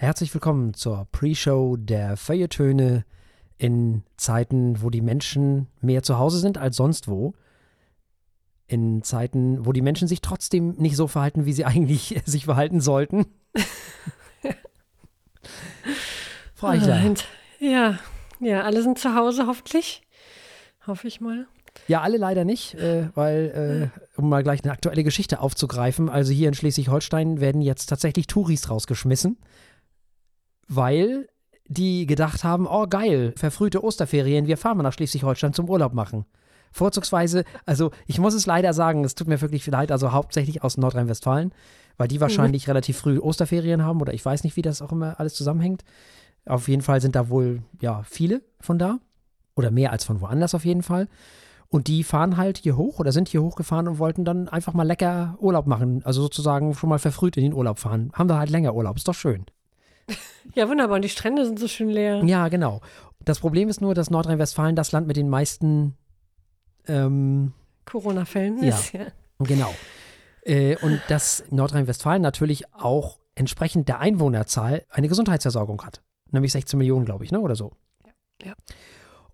Herzlich willkommen zur Pre-Show der Feuilletöne in Zeiten, wo die Menschen mehr zu Hause sind als sonst wo. In Zeiten, wo die Menschen sich trotzdem nicht so verhalten, wie sie eigentlich sich verhalten sollten. Frau Eichler. Ja, ja, alle sind zu Hause hoffentlich. Hoffe ich mal. Ja, alle leider nicht, äh, weil, äh, um mal gleich eine aktuelle Geschichte aufzugreifen, also hier in Schleswig-Holstein werden jetzt tatsächlich Touris rausgeschmissen, weil die gedacht haben, oh geil, verfrühte Osterferien, wir fahren mal nach Schleswig-Holstein zum Urlaub machen. Vorzugsweise, also ich muss es leider sagen, es tut mir wirklich leid, also hauptsächlich aus Nordrhein-Westfalen, weil die wahrscheinlich mhm. relativ früh Osterferien haben oder ich weiß nicht, wie das auch immer alles zusammenhängt. Auf jeden Fall sind da wohl, ja, viele von da oder mehr als von woanders auf jeden Fall. Und die fahren halt hier hoch oder sind hier hochgefahren und wollten dann einfach mal lecker Urlaub machen. Also sozusagen schon mal verfrüht in den Urlaub fahren. Haben da halt länger Urlaub. Ist doch schön. Ja, wunderbar. Und die Strände sind so schön leer. Ja, genau. Das Problem ist nur, dass Nordrhein-Westfalen das Land mit den meisten ähm, Corona-Fällen ja, ist. Ja, genau. Äh, und dass Nordrhein-Westfalen natürlich auch entsprechend der Einwohnerzahl eine Gesundheitsversorgung hat. Nämlich 16 Millionen, glaube ich, ne? oder so. Ja. ja.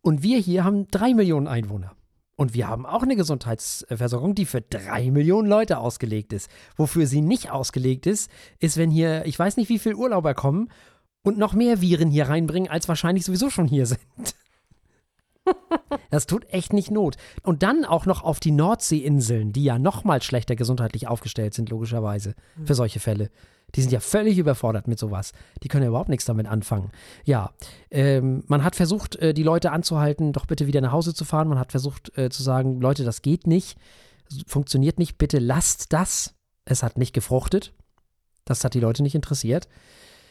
Und wir hier haben drei Millionen Einwohner. Und wir haben auch eine Gesundheitsversorgung, die für drei Millionen Leute ausgelegt ist. Wofür sie nicht ausgelegt ist, ist, wenn hier, ich weiß nicht, wie viele Urlauber kommen und noch mehr Viren hier reinbringen, als wahrscheinlich sowieso schon hier sind. Das tut echt nicht Not. Und dann auch noch auf die Nordseeinseln, die ja noch mal schlechter gesundheitlich aufgestellt sind, logischerweise, für solche Fälle. Die sind ja völlig überfordert mit sowas. Die können ja überhaupt nichts damit anfangen. Ja, ähm, man hat versucht, äh, die Leute anzuhalten, doch bitte wieder nach Hause zu fahren. Man hat versucht äh, zu sagen, Leute, das geht nicht, funktioniert nicht, bitte lasst das. Es hat nicht gefruchtet. Das hat die Leute nicht interessiert.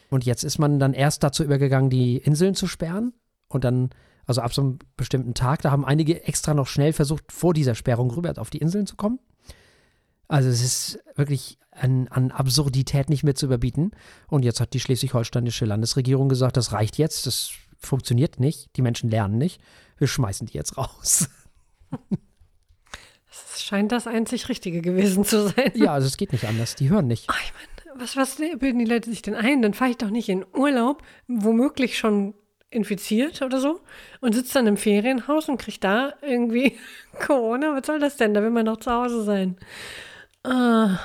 Und jetzt ist man dann erst dazu übergegangen, die Inseln zu sperren. Und dann, also ab so einem bestimmten Tag, da haben einige extra noch schnell versucht, vor dieser Sperrung rüber auf die Inseln zu kommen. Also es ist wirklich an, an Absurdität nicht mehr zu überbieten. Und jetzt hat die schleswig-holsteinische Landesregierung gesagt, das reicht jetzt, das funktioniert nicht, die Menschen lernen nicht, wir schmeißen die jetzt raus. Es scheint das einzig Richtige gewesen zu sein. Ja, also es geht nicht anders, die hören nicht. Ach, ich meine, was, was bilden die Leute sich denn ein? Dann fahre ich doch nicht in Urlaub, womöglich schon infiziert oder so und sitze dann im Ferienhaus und kriege da irgendwie Corona. Was soll das denn? Da will man doch zu Hause sein. Ah.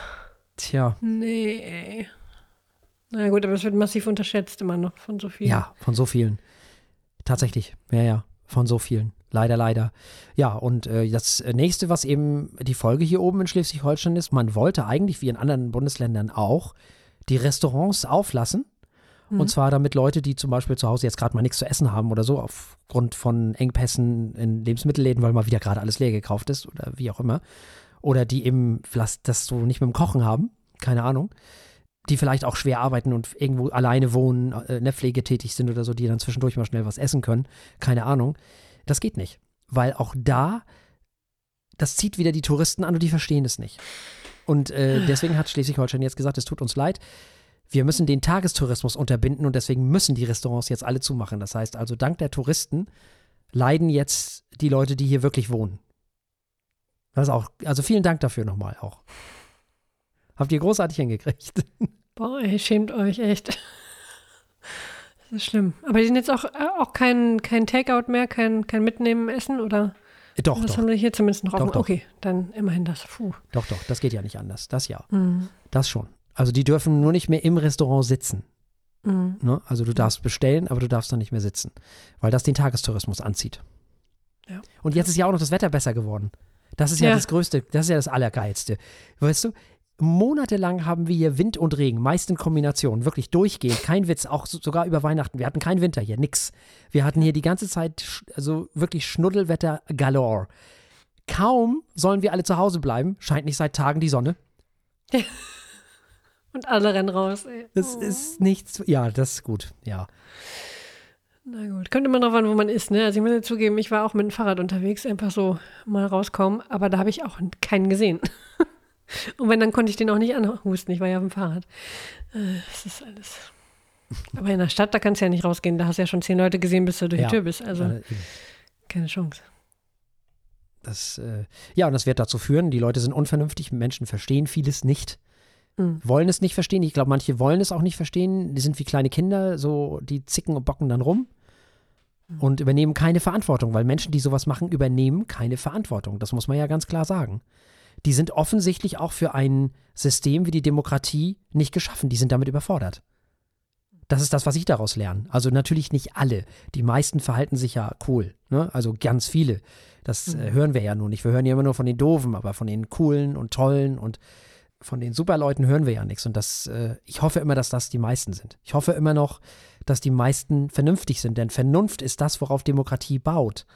Tja. Nee. Na gut, aber es wird massiv unterschätzt immer noch von so vielen. Ja, von so vielen. Tatsächlich. Ja, ja. Von so vielen. Leider, leider. Ja, und äh, das nächste, was eben die Folge hier oben in Schleswig-Holstein ist, man wollte eigentlich, wie in anderen Bundesländern auch, die Restaurants auflassen. Mhm. Und zwar damit Leute, die zum Beispiel zu Hause jetzt gerade mal nichts zu essen haben oder so, aufgrund von Engpässen in Lebensmittelläden, weil mal wieder gerade alles leer gekauft ist oder wie auch immer, oder die eben das so nicht mit dem Kochen haben, keine Ahnung, die vielleicht auch schwer arbeiten und irgendwo alleine wohnen, äh, in der Pflege tätig sind oder so, die dann zwischendurch mal schnell was essen können, keine Ahnung. Das geht nicht, weil auch da, das zieht wieder die Touristen an und die verstehen es nicht. Und äh, deswegen hat Schleswig-Holstein jetzt gesagt, es tut uns leid, wir müssen den Tagestourismus unterbinden und deswegen müssen die Restaurants jetzt alle zumachen. Das heißt also, dank der Touristen leiden jetzt die Leute, die hier wirklich wohnen. Das ist auch, also vielen Dank dafür nochmal auch. Habt ihr großartig hingekriegt. Boah, ihr schämt euch echt. Das ist schlimm. Aber die sind jetzt auch, äh, auch kein, kein Takeout mehr, kein, kein Mitnehmen, Essen oder? Doch, das doch. haben wir hier zumindest noch doch. Doch. Okay, dann immerhin das. Puh. Doch, doch, das geht ja nicht anders. Das ja. Mhm. Das schon. Also die dürfen nur nicht mehr im Restaurant sitzen. Mhm. Ne? Also du darfst bestellen, aber du darfst dann nicht mehr sitzen, weil das den Tagestourismus anzieht. Ja. Und jetzt ist ja auch noch das Wetter besser geworden. Das ist ja, ja, das Größte, das ist ja das Allergeilste. Weißt du, monatelang haben wir hier Wind und Regen, meist in Kombination, wirklich durchgehend, kein Witz, auch so, sogar über Weihnachten. Wir hatten keinen Winter hier, nix. Wir hatten hier die ganze Zeit, also wirklich Schnuddelwetter galore. Kaum sollen wir alle zu Hause bleiben, scheint nicht seit Tagen die Sonne. und alle rennen raus. Ey. Das oh. ist nichts, ja, das ist gut, ja. Na gut, kommt immer drauf an, wo man ist, ne? Also ich muss ja zugeben, ich war auch mit dem Fahrrad unterwegs, einfach so mal rauskommen, aber da habe ich auch keinen gesehen. Und wenn, dann konnte ich den auch nicht anhusten, ich war ja auf dem Fahrrad. Äh, das ist alles. Aber in der Stadt, da kannst du ja nicht rausgehen, da hast du ja schon zehn Leute gesehen, bis du durch ja. die Tür bist. Also keine Chance. Das, äh, ja, und das wird dazu führen, die Leute sind unvernünftig, Menschen verstehen vieles nicht. Mhm. wollen es nicht verstehen. Ich glaube, manche wollen es auch nicht verstehen. Die sind wie kleine Kinder, so die zicken und bocken dann rum mhm. und übernehmen keine Verantwortung, weil Menschen, die sowas machen, übernehmen keine Verantwortung. Das muss man ja ganz klar sagen. Die sind offensichtlich auch für ein System wie die Demokratie nicht geschaffen. Die sind damit überfordert. Das ist das, was ich daraus lerne. Also natürlich nicht alle. Die meisten verhalten sich ja cool. Ne? Also ganz viele. Das äh, mhm. hören wir ja nur nicht. Wir hören ja immer nur von den Doofen, aber von den coolen und tollen und von den Superleuten hören wir ja nichts. Und das, äh, ich hoffe immer, dass das die meisten sind. Ich hoffe immer noch, dass die meisten vernünftig sind, denn Vernunft ist das, worauf Demokratie baut.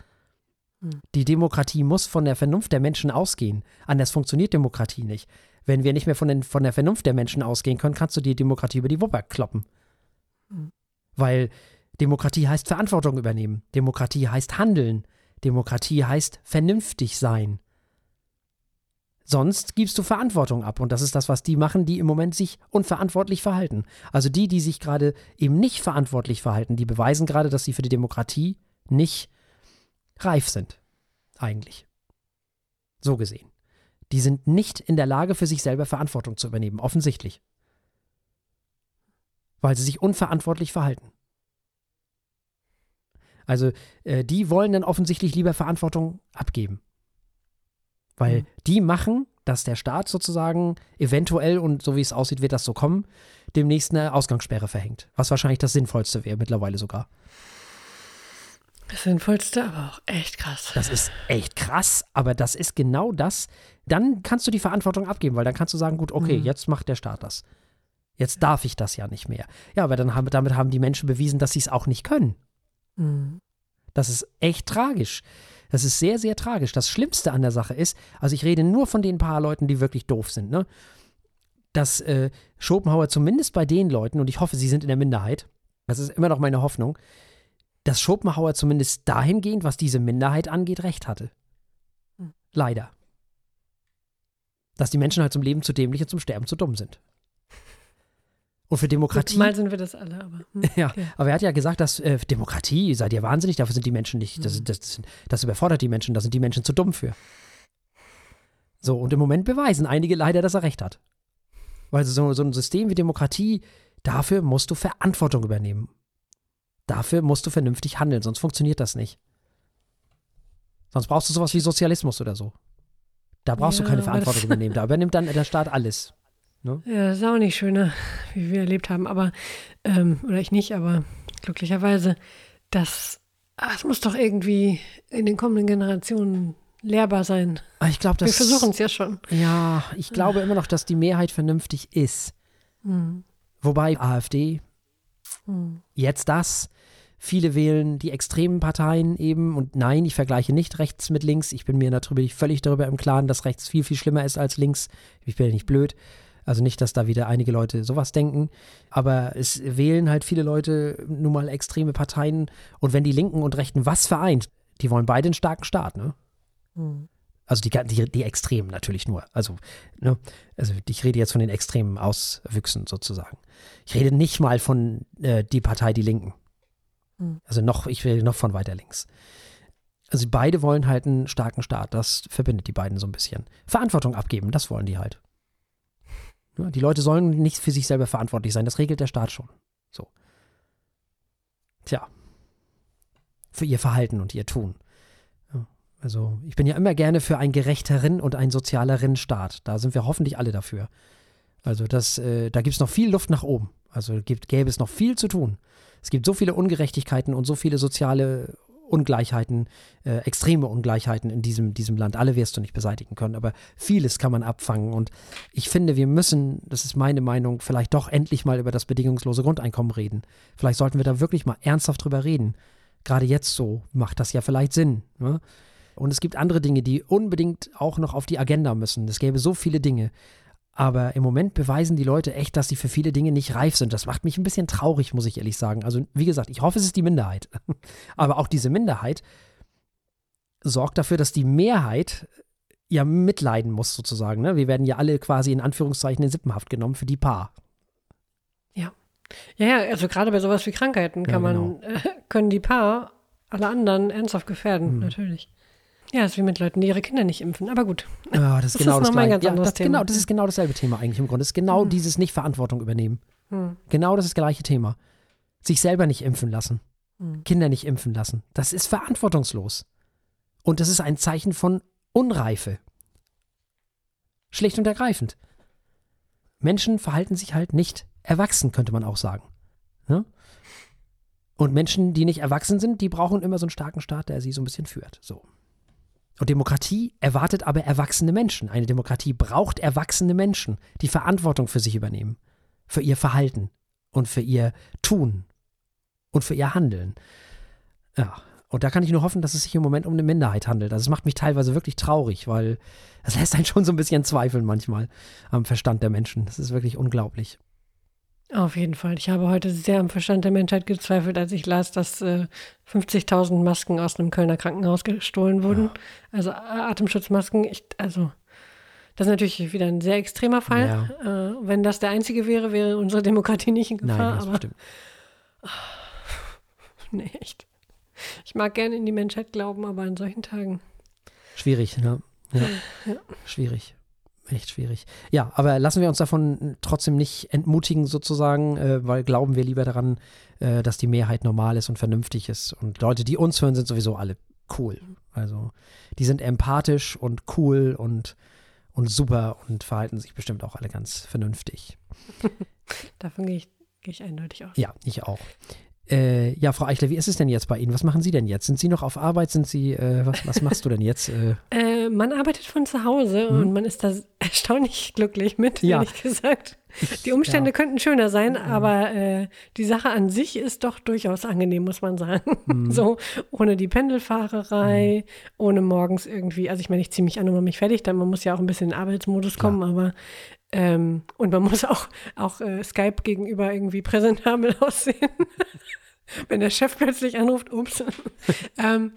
Mhm. Die Demokratie muss von der Vernunft der Menschen ausgehen. Anders funktioniert Demokratie nicht. Wenn wir nicht mehr von, den, von der Vernunft der Menschen ausgehen können, kannst du die Demokratie über die Wupper kloppen. Weil Demokratie heißt Verantwortung übernehmen. Demokratie heißt handeln. Demokratie heißt vernünftig sein. Sonst gibst du Verantwortung ab. Und das ist das, was die machen, die im Moment sich unverantwortlich verhalten. Also die, die sich gerade eben nicht verantwortlich verhalten, die beweisen gerade, dass sie für die Demokratie nicht reif sind. Eigentlich. So gesehen. Die sind nicht in der Lage, für sich selber Verantwortung zu übernehmen. Offensichtlich weil sie sich unverantwortlich verhalten. Also äh, die wollen dann offensichtlich lieber Verantwortung abgeben. Weil mhm. die machen, dass der Staat sozusagen eventuell, und so wie es aussieht, wird das so kommen, demnächst eine Ausgangssperre verhängt. Was wahrscheinlich das Sinnvollste wäre, mittlerweile sogar. Das Sinnvollste, aber auch echt krass. Das ist echt krass, aber das ist genau das. Dann kannst du die Verantwortung abgeben, weil dann kannst du sagen, gut, okay, mhm. jetzt macht der Staat das. Jetzt darf ich das ja nicht mehr. Ja, aber dann haben, damit haben die Menschen bewiesen, dass sie es auch nicht können. Mhm. Das ist echt tragisch. Das ist sehr, sehr tragisch. Das Schlimmste an der Sache ist, also ich rede nur von den paar Leuten, die wirklich doof sind, ne? Dass äh, Schopenhauer zumindest bei den Leuten, und ich hoffe, sie sind in der Minderheit, das ist immer noch meine Hoffnung, dass Schopenhauer zumindest dahingehend, was diese Minderheit angeht, recht hatte. Mhm. Leider. Dass die Menschen halt zum Leben zu dämlich und zum Sterben zu dumm sind. Und für Demokratie. Mal sind wir das alle, aber. Hm, ja, okay. aber er hat ja gesagt, dass äh, Demokratie, seid ihr wahnsinnig, dafür sind die Menschen nicht, das, hm. das, das, das überfordert die Menschen, da sind die Menschen zu dumm für. So, und im Moment beweisen einige leider, dass er recht hat. Weil so, so ein System wie Demokratie, dafür musst du Verantwortung übernehmen. Dafür musst du vernünftig handeln, sonst funktioniert das nicht. Sonst brauchst du sowas wie Sozialismus oder so. Da brauchst ja, du keine Verantwortung übernehmen. Da übernimmt dann der Staat alles. Ne? Ja, das ist auch nicht schöner, wie wir erlebt haben, aber, ähm, oder ich nicht, aber glücklicherweise, das, das muss doch irgendwie in den kommenden Generationen lehrbar sein. Ah, ich glaube, Wir versuchen es ja schon. Ja, ich glaube immer noch, dass die Mehrheit vernünftig ist. Mhm. Wobei AfD, mhm. jetzt das, viele wählen die extremen Parteien eben und nein, ich vergleiche nicht rechts mit links. Ich bin mir natürlich völlig darüber im Klaren, dass rechts viel, viel schlimmer ist als links. Ich bin ja nicht blöd. Also nicht, dass da wieder einige Leute sowas denken, aber es wählen halt viele Leute nun mal extreme Parteien und wenn die Linken und Rechten was vereint, die wollen beide einen starken Staat, ne? Mhm. Also die, die, die Extremen natürlich nur. Also, ne? also ich rede jetzt von den extremen Auswüchsen sozusagen. Ich rede nicht mal von äh, die Partei Die Linken. Mhm. Also noch, ich rede noch von weiter links. Also beide wollen halt einen starken Staat. Das verbindet die beiden so ein bisschen. Verantwortung abgeben, das wollen die halt. Die Leute sollen nicht für sich selber verantwortlich sein. Das regelt der Staat schon. So. Tja. Für ihr Verhalten und ihr Tun. Also, ich bin ja immer gerne für einen gerechteren und einen sozialeren Staat. Da sind wir hoffentlich alle dafür. Also, das, äh, da gibt es noch viel Luft nach oben. Also gibt, gäbe es noch viel zu tun. Es gibt so viele Ungerechtigkeiten und so viele soziale Ungleichheiten, äh, extreme Ungleichheiten in diesem, diesem Land. Alle wirst du nicht beseitigen können, aber vieles kann man abfangen. Und ich finde, wir müssen, das ist meine Meinung, vielleicht doch endlich mal über das bedingungslose Grundeinkommen reden. Vielleicht sollten wir da wirklich mal ernsthaft drüber reden. Gerade jetzt so macht das ja vielleicht Sinn. Ne? Und es gibt andere Dinge, die unbedingt auch noch auf die Agenda müssen. Es gäbe so viele Dinge. Aber im Moment beweisen die Leute echt, dass sie für viele Dinge nicht reif sind. Das macht mich ein bisschen traurig, muss ich ehrlich sagen. Also, wie gesagt, ich hoffe, es ist die Minderheit. Aber auch diese Minderheit sorgt dafür, dass die Mehrheit ja mitleiden muss, sozusagen. Ne? Wir werden ja alle quasi in Anführungszeichen in Sippenhaft genommen für die Paar. Ja. Ja, ja, also gerade bei sowas wie Krankheiten kann ja, genau. man, äh, können die Paar alle anderen ernsthaft gefährden, mhm. natürlich. Ja, das ist wie mit Leuten, die ihre Kinder nicht impfen. Aber gut. Ja, das ist Das genau ist das noch mal ein ganz Ja, anderes das, Thema. genau, das ist genau dasselbe Thema eigentlich im Grunde. Das ist genau Hm. dieses nicht Verantwortung übernehmen. Hm. Genau das ist das gleiche Thema. Sich selber nicht impfen lassen. Hm. Kinder nicht impfen lassen. Das ist verantwortungslos. Und das ist ein Zeichen von Unreife. Schlicht und ergreifend. Menschen verhalten sich halt nicht erwachsen, könnte man auch sagen. Ne? Und Menschen, die nicht erwachsen sind, die brauchen immer so einen starken Staat, der sie so ein bisschen führt. So. Und Demokratie erwartet aber erwachsene Menschen. Eine Demokratie braucht erwachsene Menschen, die Verantwortung für sich übernehmen. Für ihr Verhalten und für ihr Tun und für ihr Handeln. Ja, und da kann ich nur hoffen, dass es sich im Moment um eine Minderheit handelt. Also es macht mich teilweise wirklich traurig, weil es lässt einen schon so ein bisschen zweifeln manchmal am Verstand der Menschen. Das ist wirklich unglaublich. Auf jeden Fall. Ich habe heute sehr am Verstand der Menschheit gezweifelt, als ich las, dass äh, 50.000 Masken aus einem Kölner Krankenhaus gestohlen wurden. Also äh, Atemschutzmasken. Ich, also, das ist natürlich wieder ein sehr extremer Fall. Äh, wenn das der einzige wäre, wäre unsere Demokratie nicht in Gefahr. Nein, das aber stimmt. nee, echt. Ich mag gerne in die Menschheit glauben, aber an solchen Tagen. Schwierig, ne? Ja. Ja. Schwierig. Echt schwierig. Ja, aber lassen wir uns davon trotzdem nicht entmutigen, sozusagen, äh, weil glauben wir lieber daran, äh, dass die Mehrheit normal ist und vernünftig ist. Und Leute, die uns hören, sind sowieso alle cool. Also, die sind empathisch und cool und, und super und verhalten sich bestimmt auch alle ganz vernünftig. Davon gehe ich, gehe ich eindeutig aus. Ja, ich auch. Äh, ja, Frau Eichler, wie ist es denn jetzt bei Ihnen? Was machen Sie denn jetzt? Sind Sie noch auf Arbeit? Sind Sie, äh, was, was machst du denn jetzt? Äh, Äh, man arbeitet von zu Hause Mhm. und man ist da erstaunlich glücklich mit, Ja. ehrlich gesagt. Die Umstände ja. könnten schöner sein, aber äh, die Sache an sich ist doch durchaus angenehm, muss man sagen. Mhm. So, ohne die Pendelfahrerei, ohne morgens irgendwie, also ich meine, ich ziehe mich an und mache mich fertig, dann man muss ja auch ein bisschen in den Arbeitsmodus Klar. kommen, aber ähm, und man muss auch, auch äh, Skype gegenüber irgendwie präsentabel aussehen. Wenn der Chef plötzlich anruft, ups. ähm,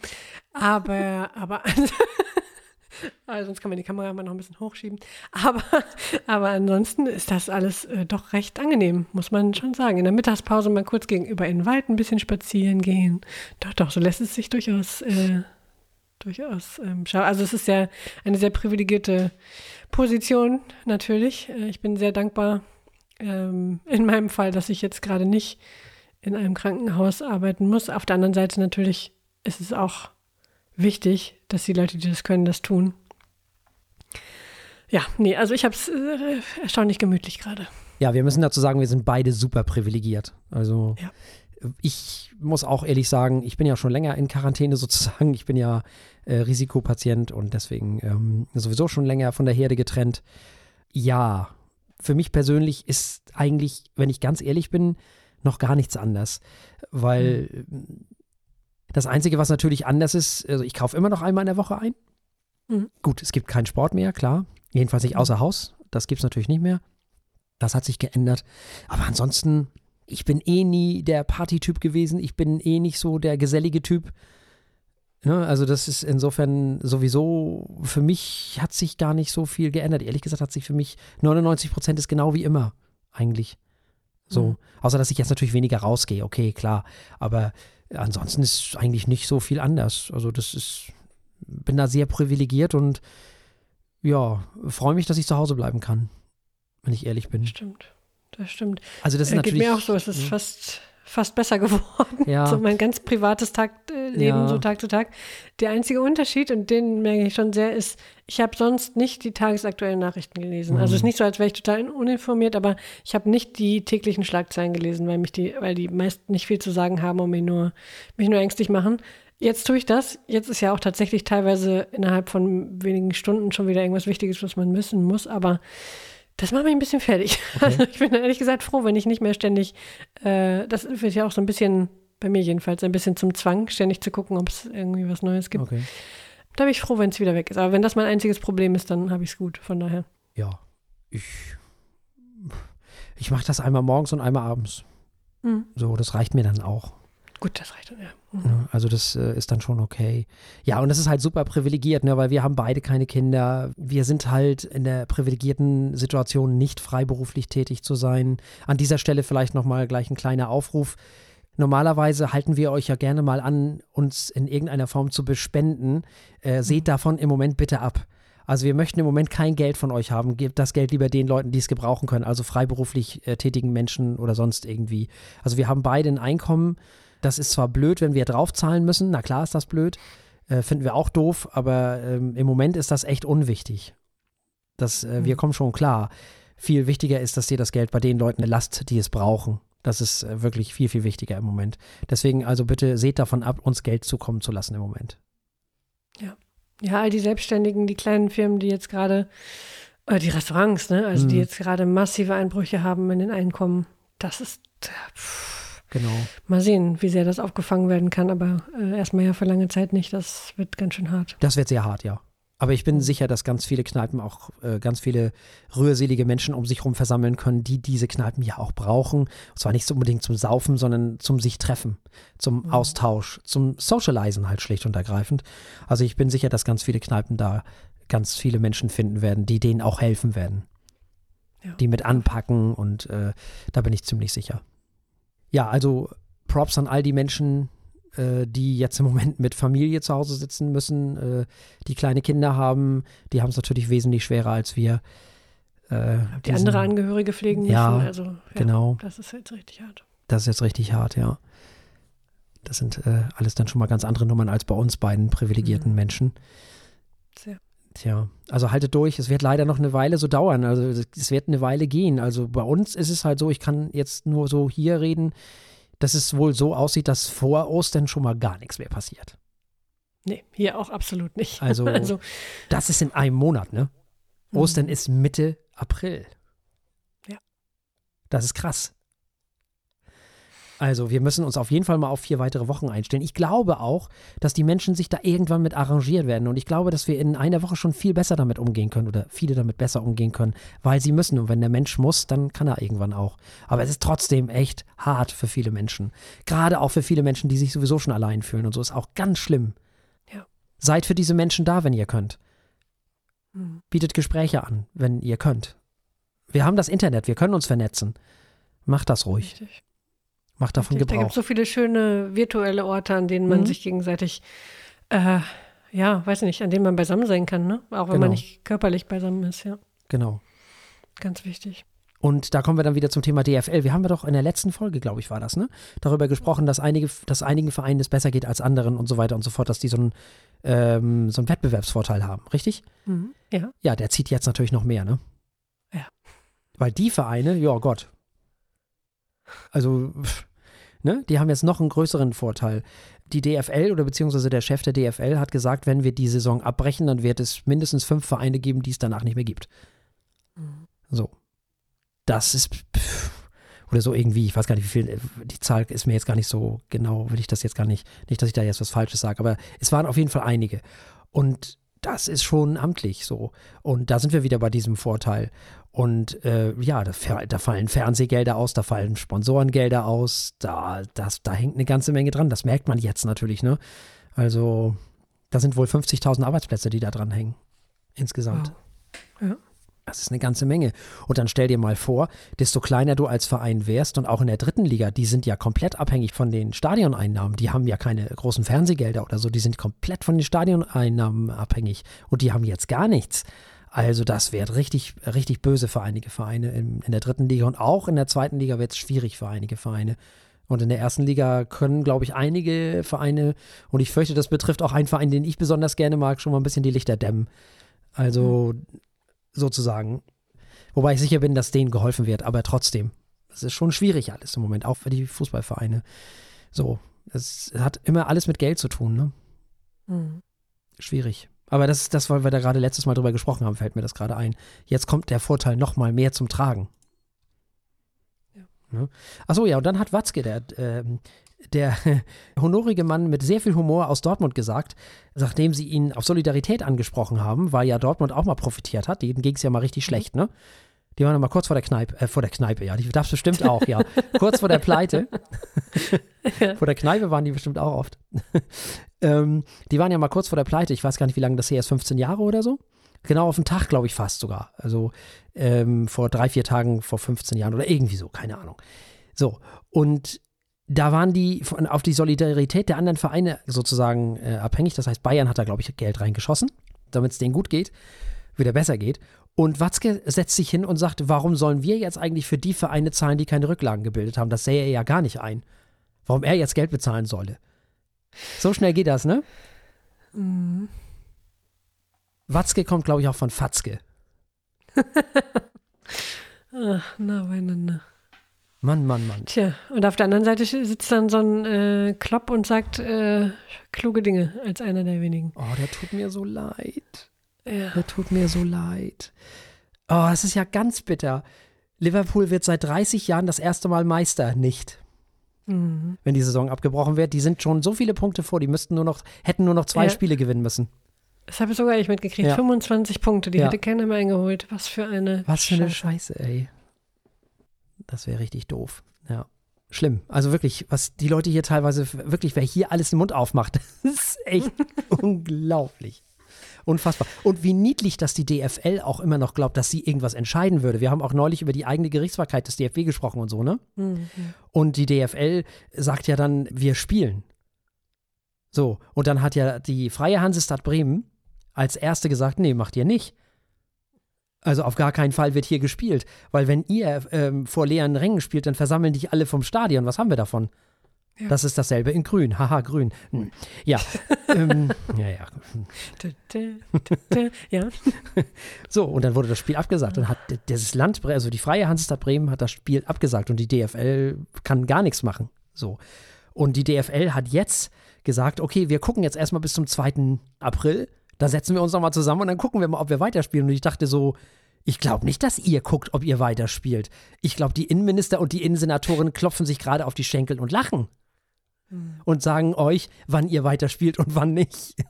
aber, aber, also sonst kann man die Kamera mal noch ein bisschen hochschieben. Aber, aber ansonsten ist das alles äh, doch recht angenehm, muss man schon sagen. In der Mittagspause mal kurz gegenüber in den Wald ein bisschen spazieren gehen. Doch, doch, so lässt es sich durchaus, äh, durchaus ähm, schauen. Also es ist ja eine sehr privilegierte Position, natürlich. Äh, ich bin sehr dankbar ähm, in meinem Fall, dass ich jetzt gerade nicht in einem Krankenhaus arbeiten muss. Auf der anderen Seite natürlich ist es auch wichtig, dass die Leute, die das können, das tun. Ja, nee, also ich habe es äh, erstaunlich gemütlich gerade. Ja, wir müssen dazu sagen, wir sind beide super privilegiert. Also Ja. ich muss auch ehrlich sagen, ich bin ja schon länger in Quarantäne sozusagen. Ich bin ja äh, Risikopatient und deswegen ähm, sowieso schon länger von der Herde getrennt. Ja, für mich persönlich ist eigentlich, wenn ich ganz ehrlich bin, noch gar nichts anders. Weil das Einzige, was natürlich anders ist, also ich kaufe immer noch einmal in der Woche ein. Mhm. Gut, es gibt keinen Sport mehr, klar. Jedenfalls nicht außer Haus. Das gibt es natürlich nicht mehr. Das hat sich geändert. Aber ansonsten, ich bin eh nie der Partytyp gewesen. Ich bin eh nicht so der gesellige Typ. Ne, also das ist insofern sowieso, für mich hat sich gar nicht so viel geändert. Ehrlich gesagt hat sich für mich 99 Prozent ist genau wie immer eigentlich. So, Mhm. außer dass ich jetzt natürlich weniger rausgehe, okay, klar. Aber ansonsten ist eigentlich nicht so viel anders. Also das ist, bin da sehr privilegiert und ja, freue mich, dass ich zu Hause bleiben kann, wenn ich ehrlich bin. Stimmt, das stimmt. Also das ist Äh, geht natürlich. mir auch so, es ist ja. fast, fast besser geworden. Ja. So mein ganz privates Tag, äh, Leben, Ja. so Tag zu Tag. Der einzige Unterschied, und den merke ich schon sehr, ist, ich habe sonst nicht die tagesaktuellen Nachrichten gelesen. Also es ist Mhm. nicht so, als wäre ich total uninformiert, aber ich habe nicht die täglichen Schlagzeilen gelesen, weil mich die, weil die meist nicht viel zu sagen haben und mich nur, mich nur ängstlich machen. Jetzt tue ich das. Jetzt ist ja auch tatsächlich teilweise innerhalb von wenigen Stunden schon wieder irgendwas Wichtiges, was man wissen muss, aber das macht mich ein bisschen fertig. Also ich bin ehrlich gesagt froh, wenn ich nicht mehr ständig, äh, das wird ja auch so ein bisschen, bei mir jedenfalls, ein bisschen zum Zwang, ständig zu gucken, ob es irgendwie was Neues gibt. Okay. Da bin ich froh, wenn es wieder weg ist. Aber wenn das mein einziges Problem ist, dann habe ich es gut. Von daher. Ja, ich, ich mache das einmal morgens und einmal abends. Mhm. So, das reicht mir dann auch. Gut, das reicht dann, ja. Mhm. Ne? Also das äh, ist dann schon okay. Ja, und das ist halt super privilegiert, ne? weil wir haben beide keine Kinder. Wir sind halt in der privilegierten Situation, nicht freiberuflich tätig zu sein. An dieser Stelle vielleicht nochmal gleich ein kleiner Aufruf. Normalerweise halten wir euch ja gerne mal an, uns in irgendeiner Form zu bespenden. Äh, seht Mhm. davon im Moment bitte ab. Also wir möchten im Moment kein Geld von euch haben. Gebt das Geld lieber den Leuten, die es gebrauchen können, also freiberuflich äh, tätigen Menschen oder sonst irgendwie. Also wir haben beide ein Einkommen. Das ist zwar blöd, wenn wir draufzahlen müssen. Na klar ist das blöd. Äh, finden wir auch doof, aber ähm, im Moment ist das echt unwichtig. Das, äh, Wir Mhm. kommen schon klar. Viel wichtiger ist, dass ihr das Geld bei den Leuten lasst, die es brauchen. Das ist äh, wirklich viel, viel wichtiger im Moment. Deswegen also bitte seht davon ab, uns Geld zukommen zu lassen im Moment. Ja, all die Selbstständigen, die kleinen Firmen, die jetzt gerade, äh, die Restaurants, ne, also die Mhm. jetzt gerade massive Einbrüche haben in den Einkommen, das ist, äh, pff, Genau. mal sehen, wie sehr das aufgefangen werden kann, aber äh, erstmal ja für lange Zeit nicht, das wird ganz schön hart. Das wird sehr hart, ja. Aber ich bin sicher, dass ganz viele Kneipen auch äh, ganz viele rührselige Menschen um sich herum versammeln können, die diese Kneipen ja auch brauchen. Und zwar nicht unbedingt zum Saufen, sondern zum sich treffen, zum Mhm. Austausch, zum Socializen halt schlicht und ergreifend. Also ich bin sicher, dass ganz viele Kneipen da ganz viele Menschen finden werden, die denen auch helfen werden. Ja. Die mit anpacken und äh, da bin ich ziemlich sicher. Ja, also Props an all die Menschen, äh, die jetzt im Moment mit Familie zu Hause sitzen müssen, äh, die kleine Kinder haben, die haben es natürlich wesentlich schwerer als wir. Äh, Die diesen- andere Angehörige pflegen müssen, Ja, also ja, Genau, das ist jetzt richtig hart. das ist jetzt richtig hart, ja. Das sind äh, alles dann schon mal ganz andere Nummern als bei uns beiden privilegierten Mhm. Menschen. Sehr. Tja, also haltet durch. Es wird leider noch eine Weile so dauern. Also es wird eine Weile gehen. Also bei uns ist es halt so, ich kann jetzt nur so hier reden, dass es wohl so aussieht, dass vor Ostern schon mal gar nichts mehr passiert. Nee, hier auch absolut nicht. Also, also Das ist in einem Monat, ne? Ostern Mhm. ist Mitte April. Ja. Das ist krass. Also, wir müssen uns auf jeden Fall mal auf vier weitere Wochen einstellen. Ich glaube auch, dass die Menschen sich da irgendwann mit arrangieren werden. Und ich glaube, dass wir in einer Woche schon viel besser damit umgehen können oder viele damit besser umgehen können, weil sie müssen. Und wenn der Mensch muss, dann kann er irgendwann auch. Aber es ist trotzdem echt hart für viele Menschen. Gerade auch für viele Menschen, die sich sowieso schon allein fühlen und so. Ist auch ganz schlimm. Ja. Seid für diese Menschen da, wenn ihr könnt Mhm. bietet Gespräche an, wenn ihr könnt. Wir haben das Internet, wir können uns vernetzen. Macht das ruhig. Richtig. Macht davon Richtig. Da gibt Gebrauch. es so viele schöne virtuelle Orte, an denen man Mhm. sich gegenseitig, äh, ja, weiß nicht, an denen man beisammen sein kann, ne? Auch wenn Genau. man nicht körperlich beisammen ist, ja. Genau. Ganz wichtig. Und da kommen wir dann wieder zum Thema DFL. Wir haben ja doch in der letzten Folge, glaube ich, war das, ne? Darüber gesprochen, dass einige, dass einigen Vereinen es besser geht als anderen und so weiter und so fort, dass die so einen, ähm, so einen Wettbewerbsvorteil haben, richtig? Mhm. Ja. Ja, der zieht jetzt natürlich noch mehr, ne? Ja. Weil die Vereine, ja Gott. Also, pff, ne, die haben jetzt noch einen größeren Vorteil. Die DFL oder beziehungsweise der Chef der DFL hat gesagt, wenn wir die Saison abbrechen, dann wird es mindestens fünf Vereine geben, die es danach nicht mehr gibt. Mhm. So. Das ist, pff, oder so irgendwie, ich weiß gar nicht, wie viel, die Zahl ist mir jetzt gar nicht so genau, will ich das jetzt gar nicht, nicht, dass ich da jetzt was Falsches sage, aber es waren auf jeden Fall einige. Und das ist schon amtlich so. Und da sind wir wieder bei diesem Vorteil. Und äh, ja, da, da fallen Fernsehgelder aus, da fallen Sponsorengelder aus, da, das, da hängt eine ganze Menge dran. Das merkt man jetzt natürlich, ne? Also, da sind wohl 50.000 Arbeitsplätze, die da dran hängen. Insgesamt. Wow. Ja. Das ist eine ganze Menge. Und dann stell dir mal vor, desto kleiner du als Verein wärst und auch in der dritten Liga, die sind ja komplett abhängig von den Stadioneinnahmen. Die haben ja keine großen Fernsehgelder oder so, die sind komplett von den Stadioneinnahmen abhängig. Und die haben jetzt gar nichts. Also das wird richtig, richtig böse für einige Vereine in, in der dritten Liga und auch in der zweiten Liga wird es schwierig für einige Vereine. Und in der ersten Liga können, glaube ich, einige Vereine, und ich fürchte, das betrifft auch einen Verein, den ich besonders gerne mag, schon mal ein bisschen die Lichter dämmen. Also sozusagen. Wobei ich sicher bin, dass denen geholfen wird, aber trotzdem. Es ist schon schwierig alles im Moment, auch für die Fußballvereine. So, es hat immer alles mit Geld zu tun, ne? Mhm. Schwierig. Aber das ist das, weil wir da gerade letztes Mal drüber gesprochen haben, fällt mir das gerade ein. Jetzt kommt der Vorteil noch mal mehr zum Tragen. Ja. Achso, ja, und dann hat Watzke, der, ähm, der honorige Mann mit sehr viel Humor aus Dortmund gesagt, nachdem sie ihn auf Solidarität angesprochen haben, weil ja Dortmund auch mal profitiert hat, denen ging es ja mal richtig schlecht, ne? Die waren ja mal kurz vor der Kneipe, äh, vor der Kneipe, ja, die darfst bestimmt auch, ja. kurz vor der Pleite. vor der Kneipe waren die bestimmt auch oft. ähm, die waren ja mal kurz vor der Pleite, ich weiß gar nicht, wie lange das her ist, 15 Jahre oder so? Genau auf den Tag, glaube ich, fast sogar. Also ähm, vor drei, vier Tagen, vor 15 Jahren oder irgendwie so, keine Ahnung. So, und da waren die von, auf die Solidarität der anderen Vereine sozusagen äh, abhängig. Das heißt, Bayern hat da, glaube ich, Geld reingeschossen, damit es denen gut geht, wieder besser geht. Und Watzke setzt sich hin und sagt, warum sollen wir jetzt eigentlich für die Vereine zahlen, die keine Rücklagen gebildet haben? Das sähe er ja gar nicht ein. Warum er jetzt Geld bezahlen solle. So schnell geht das, ne? Mhm. Watzke kommt, glaube ich, auch von Fatzke. Ach, nah beieinander. Mann, Mann, Mann. Tja, und auf der anderen Seite sitzt dann so ein äh, Klopp und sagt äh, kluge Dinge als einer der wenigen. Oh, der tut mir so leid. Ja. Der tut mir so leid. Oh, es ist ja ganz bitter. Liverpool wird seit 30 Jahren das erste Mal Meister nicht. Mhm. Wenn die Saison abgebrochen wird. Die sind schon so viele Punkte vor, die müssten nur noch, hätten nur noch zwei ja. Spiele gewinnen müssen. Das habe ich sogar ich mitgekriegt. Ja. 25 Punkte, die ja. hätte keiner mehr eingeholt. Was für eine Was für eine Scheiße, ey. Das wäre richtig doof. Ja. Schlimm. Also wirklich, was die Leute hier teilweise, wirklich, wer hier alles den Mund aufmacht, das ist echt unglaublich. Unfassbar. Und wie niedlich, dass die DFL auch immer noch glaubt, dass sie irgendwas entscheiden würde. Wir haben auch neulich über die eigene Gerichtsbarkeit des DFB gesprochen und so, ne? Mhm. Und die DFL sagt ja dann, wir spielen. So, und dann hat ja die Freie Hansestadt Bremen als erste gesagt, nee, macht ihr nicht. Also auf gar keinen Fall wird hier gespielt, weil wenn ihr ähm, vor leeren Rängen spielt, dann versammeln dich alle vom Stadion. Was haben wir davon? Ja. Das ist dasselbe in Grün. Haha, Grün. Hm. Ja. ähm, ja, ja. ja. so, und dann wurde das Spiel abgesagt. Dann hat dieses Land, also die Freie Hansestadt Bremen, hat das Spiel abgesagt und die DFL kann gar nichts machen. So. Und die DFL hat jetzt gesagt, okay, wir gucken jetzt erstmal bis zum 2. April. Da setzen wir uns nochmal zusammen und dann gucken wir mal, ob wir weiterspielen. Und ich dachte so, ich glaube nicht, dass ihr guckt, ob ihr weiterspielt. Ich glaube, die Innenminister und die Innensenatoren klopfen sich gerade auf die Schenkel und lachen mhm. und sagen euch, wann ihr weiterspielt und wann nicht.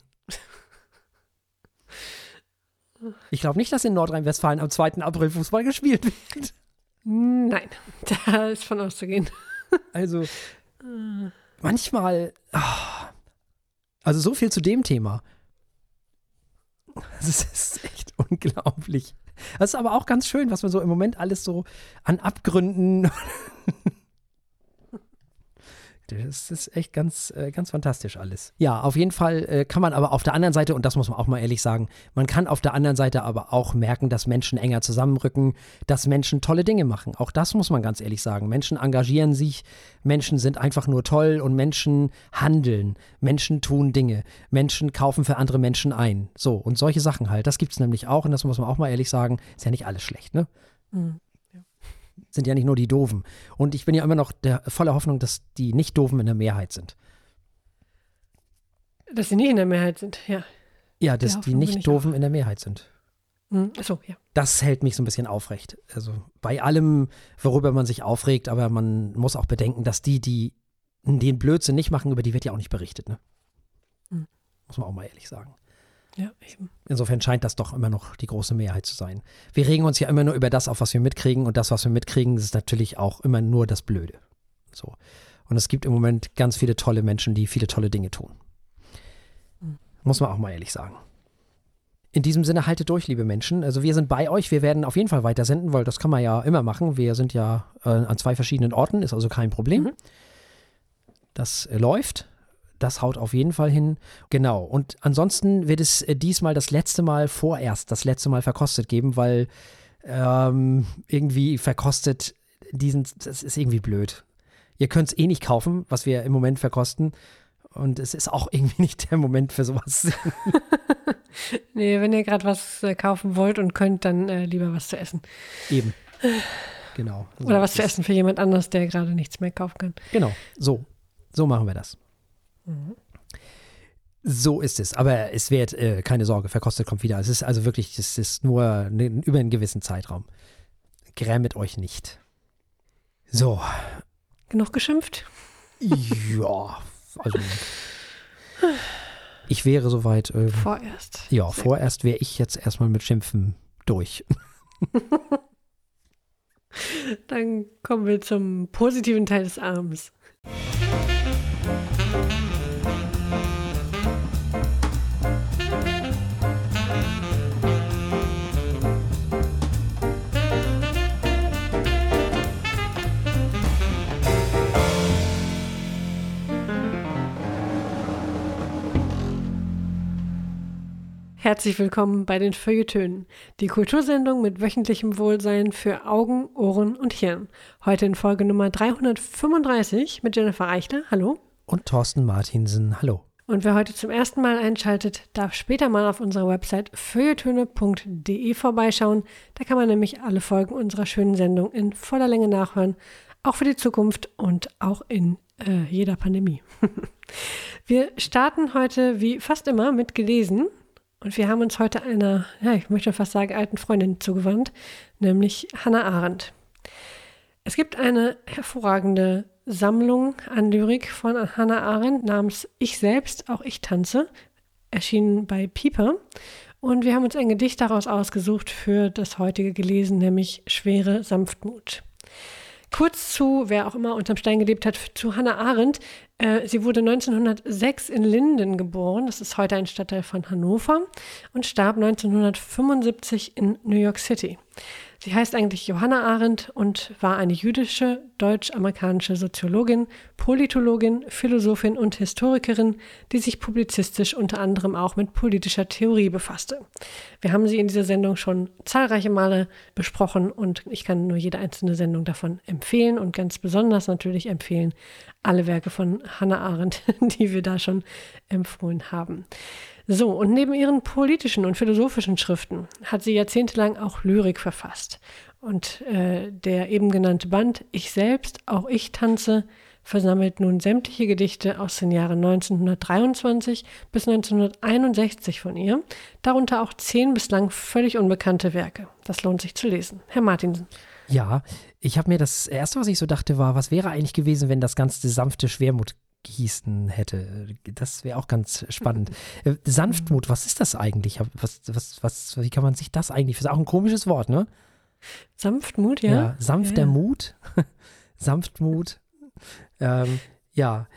Ich glaube nicht, dass in Nordrhein-Westfalen am 2. April Fußball gespielt wird. Nein, da ist von auszugehen. Also, manchmal, oh, also so viel zu dem Thema. Das ist echt unglaublich. Das ist aber auch ganz schön, was man so im Moment alles so an Abgründen das ist echt ganz, äh, ganz fantastisch alles. Ja, auf jeden Fall äh, kann man aber auf der anderen Seite, und das muss man auch mal ehrlich sagen, man kann auf der anderen Seite aber auch merken, dass Menschen enger zusammenrücken, dass Menschen tolle Dinge machen. Auch das muss man ganz ehrlich sagen. Menschen engagieren sich, Menschen sind einfach nur toll und Menschen handeln, Menschen tun Dinge, Menschen kaufen für andere Menschen ein. So, und solche Sachen halt. Das gibt es nämlich auch, und das muss man auch mal ehrlich sagen, ist ja nicht alles schlecht, ne? Mhm sind ja nicht nur die Doofen. Und ich bin ja immer noch der voller Hoffnung, dass die Nicht-Doofen in der Mehrheit sind. Dass sie nicht in der Mehrheit sind, ja. Ja, dass die Nicht-Doofen in der Mehrheit sind. Mhm. Achso, ja. Das hält mich so ein bisschen aufrecht. Also bei allem, worüber man sich aufregt, aber man muss auch bedenken, dass die, die den Blödsinn nicht machen, über die wird ja auch nicht berichtet, ne? Mhm. Muss man auch mal ehrlich sagen. Ja, eben. Insofern scheint das doch immer noch die große Mehrheit zu sein. Wir regen uns ja immer nur über das auf, was wir mitkriegen und das, was wir mitkriegen, ist natürlich auch immer nur das Blöde. So. Und es gibt im Moment ganz viele tolle Menschen, die viele tolle Dinge tun. Mhm. Muss man auch mal ehrlich sagen. In diesem Sinne, haltet durch, liebe Menschen. Also wir sind bei euch. Wir werden auf jeden Fall weitersenden, weil das kann man ja immer machen. Wir sind ja äh, an zwei verschiedenen Orten, ist also kein Problem. Mhm. Das äh, läuft das haut auf jeden Fall hin. Genau. Und ansonsten wird es äh, diesmal das letzte Mal vorerst, das letzte Mal verkostet geben, weil ähm, irgendwie verkostet diesen, das ist irgendwie blöd. Ihr könnt es eh nicht kaufen, was wir im Moment verkosten. Und es ist auch irgendwie nicht der Moment für sowas. nee, wenn ihr gerade was äh, kaufen wollt und könnt, dann äh, lieber was zu essen. Eben. Genau. So Oder was zu essen für jemand anders, der gerade nichts mehr kaufen kann. Genau. So. So machen wir das. So ist es. Aber es wird, äh, keine Sorge, verkostet kommt wieder. Es ist also wirklich, es ist nur ne, über einen gewissen Zeitraum. Grämet euch nicht. So. Genug geschimpft? Ja, also. Ich wäre soweit. Äh, vorerst. Ja, Sehr vorerst wäre ich jetzt erstmal mit Schimpfen durch. Dann kommen wir zum positiven Teil des Abends. Herzlich willkommen bei den Feuilletönen, die Kultursendung mit wöchentlichem Wohlsein für Augen, Ohren und Hirn. Heute in Folge Nummer 335 mit Jennifer Eichler. Hallo. Und Thorsten Martinsen. Hallo. Und wer heute zum ersten Mal einschaltet, darf später mal auf unserer Website feuilletöne.de vorbeischauen. Da kann man nämlich alle Folgen unserer schönen Sendung in voller Länge nachhören, auch für die Zukunft und auch in äh, jeder Pandemie. wir starten heute wie fast immer mit gelesen. Und wir haben uns heute einer, ja, ich möchte fast sagen, alten Freundin zugewandt, nämlich Hannah Arendt. Es gibt eine hervorragende Sammlung an Lyrik von Hannah Arendt namens Ich selbst, auch ich tanze, erschienen bei Pieper. Und wir haben uns ein Gedicht daraus ausgesucht für das heutige gelesen, nämlich Schwere Sanftmut. Kurz zu, wer auch immer unterm Stein gelebt hat, zu Hannah Arendt. Äh, sie wurde 1906 in Linden geboren, das ist heute ein Stadtteil von Hannover, und starb 1975 in New York City. Sie heißt eigentlich Johanna Arendt und war eine jüdische, deutsch-amerikanische Soziologin, Politologin, Philosophin und Historikerin, die sich publizistisch unter anderem auch mit politischer Theorie befasste. Wir haben sie in dieser Sendung schon zahlreiche Male besprochen und ich kann nur jede einzelne Sendung davon empfehlen und ganz besonders natürlich empfehlen alle Werke von Hannah Arendt, die wir da schon empfohlen haben. So, und neben ihren politischen und philosophischen Schriften hat sie jahrzehntelang auch Lyrik verfasst. Und äh, der eben genannte Band Ich selbst, auch ich tanze, versammelt nun sämtliche Gedichte aus den Jahren 1923 bis 1961 von ihr, darunter auch zehn bislang völlig unbekannte Werke. Das lohnt sich zu lesen. Herr Martinsen. Ja, ich habe mir das erste, was ich so dachte, war, was wäre eigentlich gewesen, wenn das ganze sanfte Schwermut gießen hätte. Das wäre auch ganz spannend. Äh, Sanftmut, was ist das eigentlich? Was, was, was, wie kann man sich das eigentlich? Das ist auch ein komisches Wort, ne? Sanftmut, ja. ja sanfter ja. Mut. Sanftmut. Ähm, ja,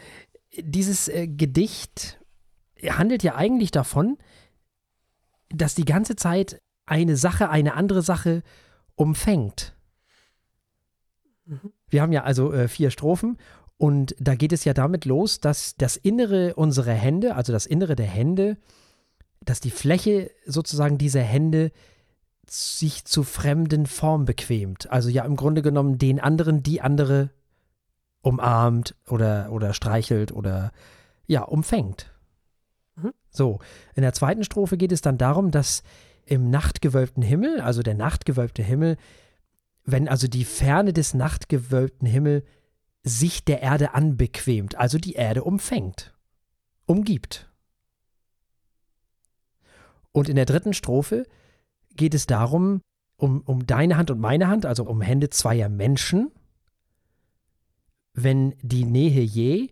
dieses äh, Gedicht handelt ja eigentlich davon, dass die ganze Zeit eine Sache eine andere Sache umfängt. Mhm. Wir haben ja also äh, vier Strophen und da geht es ja damit los, dass das Innere unserer Hände, also das Innere der Hände, dass die Fläche sozusagen dieser Hände sich zu fremden Form bequemt. Also ja im Grunde genommen den anderen, die andere umarmt oder, oder streichelt oder ja, umfängt. Mhm. So, in der zweiten Strophe geht es dann darum, dass im nachtgewölbten Himmel, also der nachtgewölbte Himmel, wenn also die Ferne des nachtgewölbten Himmels sich der Erde anbequemt, also die Erde umfängt, umgibt. Und in der dritten Strophe geht es darum, um, um deine Hand und meine Hand, also um Hände zweier Menschen, wenn die Nähe je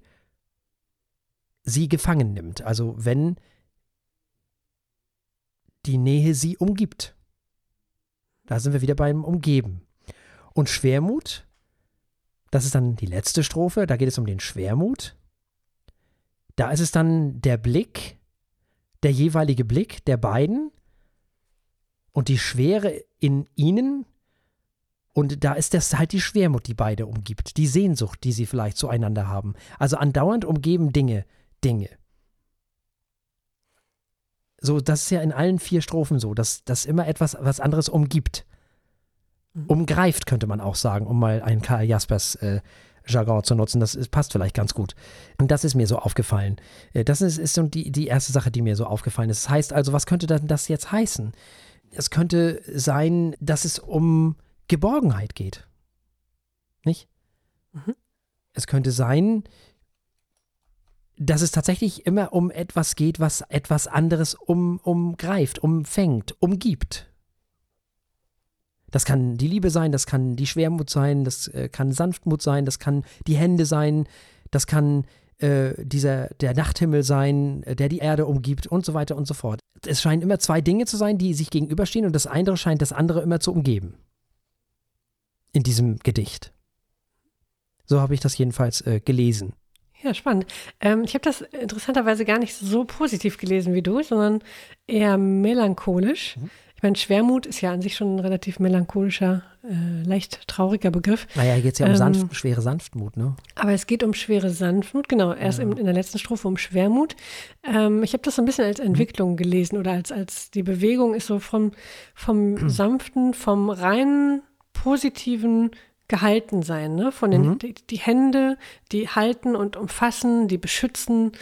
sie gefangen nimmt, also wenn die Nähe sie umgibt. Da sind wir wieder beim Umgeben. Und Schwermut das ist dann die letzte Strophe, da geht es um den Schwermut. Da ist es dann der Blick, der jeweilige Blick der beiden und die Schwere in ihnen. Und da ist das halt die Schwermut, die beide umgibt, die Sehnsucht, die sie vielleicht zueinander haben. Also andauernd umgeben Dinge, Dinge. So, das ist ja in allen vier Strophen so, dass das immer etwas was anderes umgibt. Mhm. umgreift, könnte man auch sagen, um mal einen Karl Jaspers äh, Jargon zu nutzen. Das ist, passt vielleicht ganz gut. Und das ist mir so aufgefallen. Äh, das ist, ist die, die erste Sache, die mir so aufgefallen ist. Das heißt also, was könnte denn das jetzt heißen? Es könnte sein, dass es um Geborgenheit geht. Nicht? Mhm. Es könnte sein, dass es tatsächlich immer um etwas geht, was etwas anderes um, umgreift, umfängt, umgibt. Das kann die Liebe sein, das kann die Schwermut sein, das äh, kann Sanftmut sein, das kann die Hände sein, das kann äh, dieser, der Nachthimmel sein, äh, der die Erde umgibt und so weiter und so fort. Es scheinen immer zwei Dinge zu sein, die sich gegenüberstehen und das eine scheint das andere immer zu umgeben. In diesem Gedicht. So habe ich das jedenfalls äh, gelesen. Ja, spannend. Ähm, ich habe das interessanterweise gar nicht so positiv gelesen wie du, sondern eher melancholisch. Mhm. Ich meine, Schwermut ist ja an sich schon ein relativ melancholischer, äh, leicht trauriger Begriff. Naja, hier geht es ja um ähm, sanft, schwere Sanftmut, ne? Aber es geht um schwere Sanftmut, genau. Erst ja. in, in, der letzten Strophe um Schwermut. Ähm, ich habe das so ein bisschen als Entwicklung gelesen oder als, als die Bewegung ist so vom, vom sanften, vom reinen positiven gehalten sein, ne? Von den mhm. die, die, Hände, die halten und umfassen, die beschützen,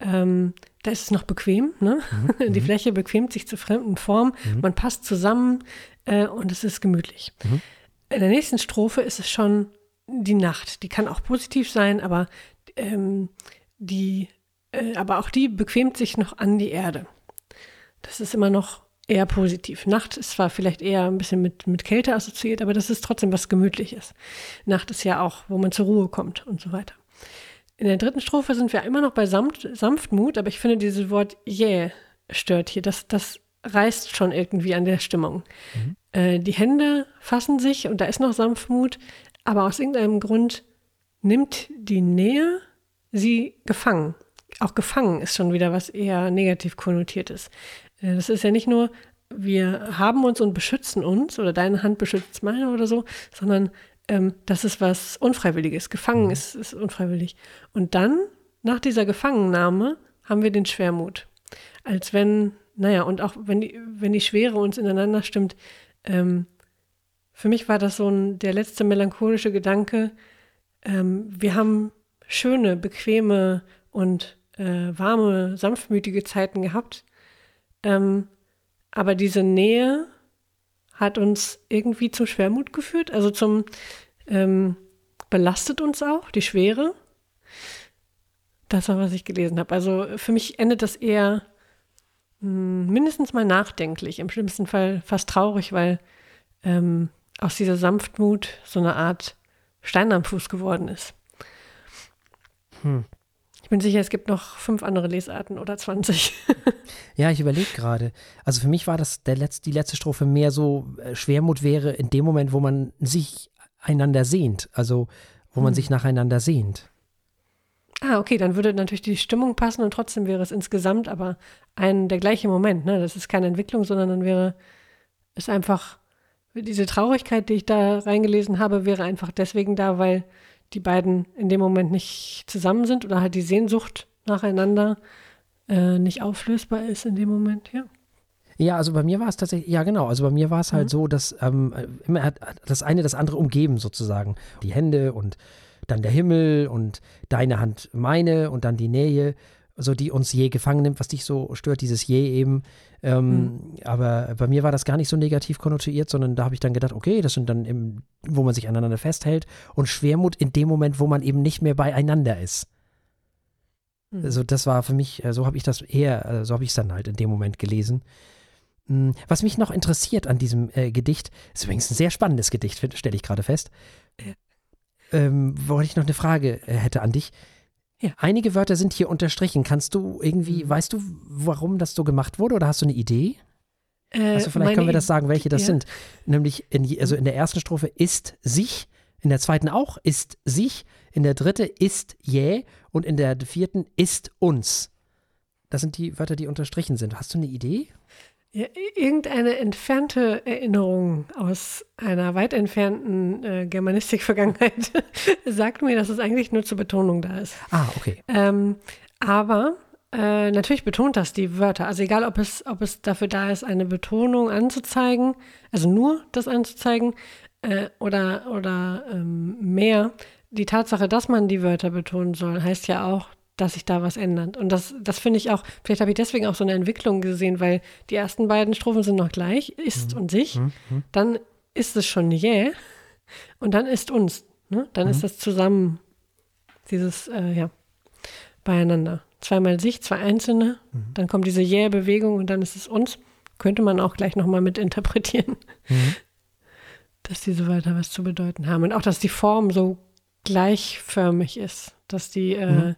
ähm, da ist es noch bequem, ne? Mhm. Die mhm. Fläche bequemt sich zur fremden Form, mhm. man passt zusammen äh, und es ist gemütlich. Mhm. In der nächsten Strophe ist es schon die Nacht. Die kann auch positiv sein, aber ähm, die, äh, aber auch die bequemt sich noch an die Erde. Das ist immer noch eher positiv. Nacht ist zwar vielleicht eher ein bisschen mit, mit Kälte assoziiert, aber das ist trotzdem was Gemütliches. Nacht ist ja auch, wo man zur Ruhe kommt und so weiter. In der dritten Strophe sind wir immer noch bei Samt, Sanftmut, aber ich finde dieses Wort yeah stört hier. Das, das reißt schon irgendwie an der Stimmung. Mhm. Äh, die Hände fassen sich und da ist noch Sanftmut, aber aus irgendeinem Grund nimmt die Nähe sie gefangen. Auch gefangen ist schon wieder was eher negativ konnotiertes. Äh, das ist ja nicht nur, wir haben uns und beschützen uns oder deine Hand beschützt meine oder so, sondern ähm, das ist was Unfreiwilliges. Gefangen mhm. ist, ist unfreiwillig. Und dann, nach dieser Gefangennahme, haben wir den Schwermut. Als wenn, naja, und auch wenn die, wenn die Schwere uns ineinander stimmt, ähm, für mich war das so ein, der letzte melancholische Gedanke. Ähm, wir haben schöne, bequeme und äh, warme, sanftmütige Zeiten gehabt. Ähm, aber diese Nähe hat uns irgendwie zum Schwermut geführt, also zum ähm, belastet uns auch, die Schwere. Das war, was ich gelesen habe. Also für mich endet das eher mh, hm, mindestens mal nachdenklich, im schlimmsten Fall fast traurig, weil ähm, aus dieser Sanftmut so eine Art Stein am Fuß geworden ist. Hm bin sicher, es gibt noch fünf andere Lesarten oder 20. ja, ich überlege gerade. Also für mich war das der letzte, die letzte Strophe mehr so, äh, Schwermut wäre in dem Moment, wo man sich einander sehnt. Also wo man hm. sich nacheinander sehnt. Ah, okay, dann würde natürlich die Stimmung passen und trotzdem wäre es insgesamt aber ein der gleiche Moment. Ne? Das ist keine Entwicklung, sondern dann wäre es einfach, diese Traurigkeit, die ich da reingelesen habe, wäre einfach deswegen da, weil die beiden in dem Moment nicht zusammen sind oder halt die Sehnsucht nacheinander äh, nicht auflösbar ist in dem Moment, ja. Ja, also bei mir war es tatsächlich, ja genau, also bei mir war es halt mhm. so, dass ähm, immer hat das eine das andere umgeben sozusagen. Die Hände und dann der Himmel und deine Hand meine und dann die Nähe so die uns je gefangen nimmt, was dich so stört, dieses je eben. Ähm, mhm. Aber bei mir war das gar nicht so negativ konnotiert, sondern da habe ich dann gedacht, okay, das sind dann, im, wo man sich aneinander festhält und Schwermut in dem Moment, wo man eben nicht mehr beieinander ist. Mhm. Also das war für mich, äh, so habe ich das eher, äh, so habe ich es dann halt in dem Moment gelesen. Hm, was mich noch interessiert an diesem äh, Gedicht, ist übrigens ein sehr spannendes Gedicht, stelle ich gerade fest. Ähm, wo ich noch eine Frage äh, hätte an dich. Ja. Einige Wörter sind hier unterstrichen. Kannst du irgendwie, mhm. weißt du, warum das so gemacht wurde oder hast du eine Idee? Äh, also vielleicht können wir das sagen, welche das ja. sind. Nämlich, in, also in der ersten Strophe ist sich, in der zweiten auch ist sich, in der dritten ist jäh und in der vierten ist uns. Das sind die Wörter, die unterstrichen sind. Hast du eine Idee? Ja, irgendeine entfernte Erinnerung aus einer weit entfernten äh, Germanistik-Vergangenheit sagt mir, dass es eigentlich nur zur Betonung da ist. Ah, okay. Ähm, aber äh, natürlich betont das die Wörter. Also egal, ob es, ob es dafür da ist, eine Betonung anzuzeigen, also nur das anzuzeigen äh, oder, oder ähm, mehr. Die Tatsache, dass man die Wörter betonen soll, heißt ja auch, dass sich da was ändert. Und das, das finde ich auch, vielleicht habe ich deswegen auch so eine Entwicklung gesehen, weil die ersten beiden Strophen sind noch gleich, ist mhm. und sich. Mhm. mhm. Dann ist es schon yeah und dann ist uns. Ne? Dann mhm. ist das zusammen, dieses, äh, ja, beieinander. Zweimal sich, zwei Einzelne, mhm. dann kommt diese yeah-Bewegung und dann ist es uns. Könnte man auch gleich nochmal mit interpretieren, mhm. dass die so weiter was zu bedeuten haben. Und auch, dass die Form so gleichförmig ist, dass die äh,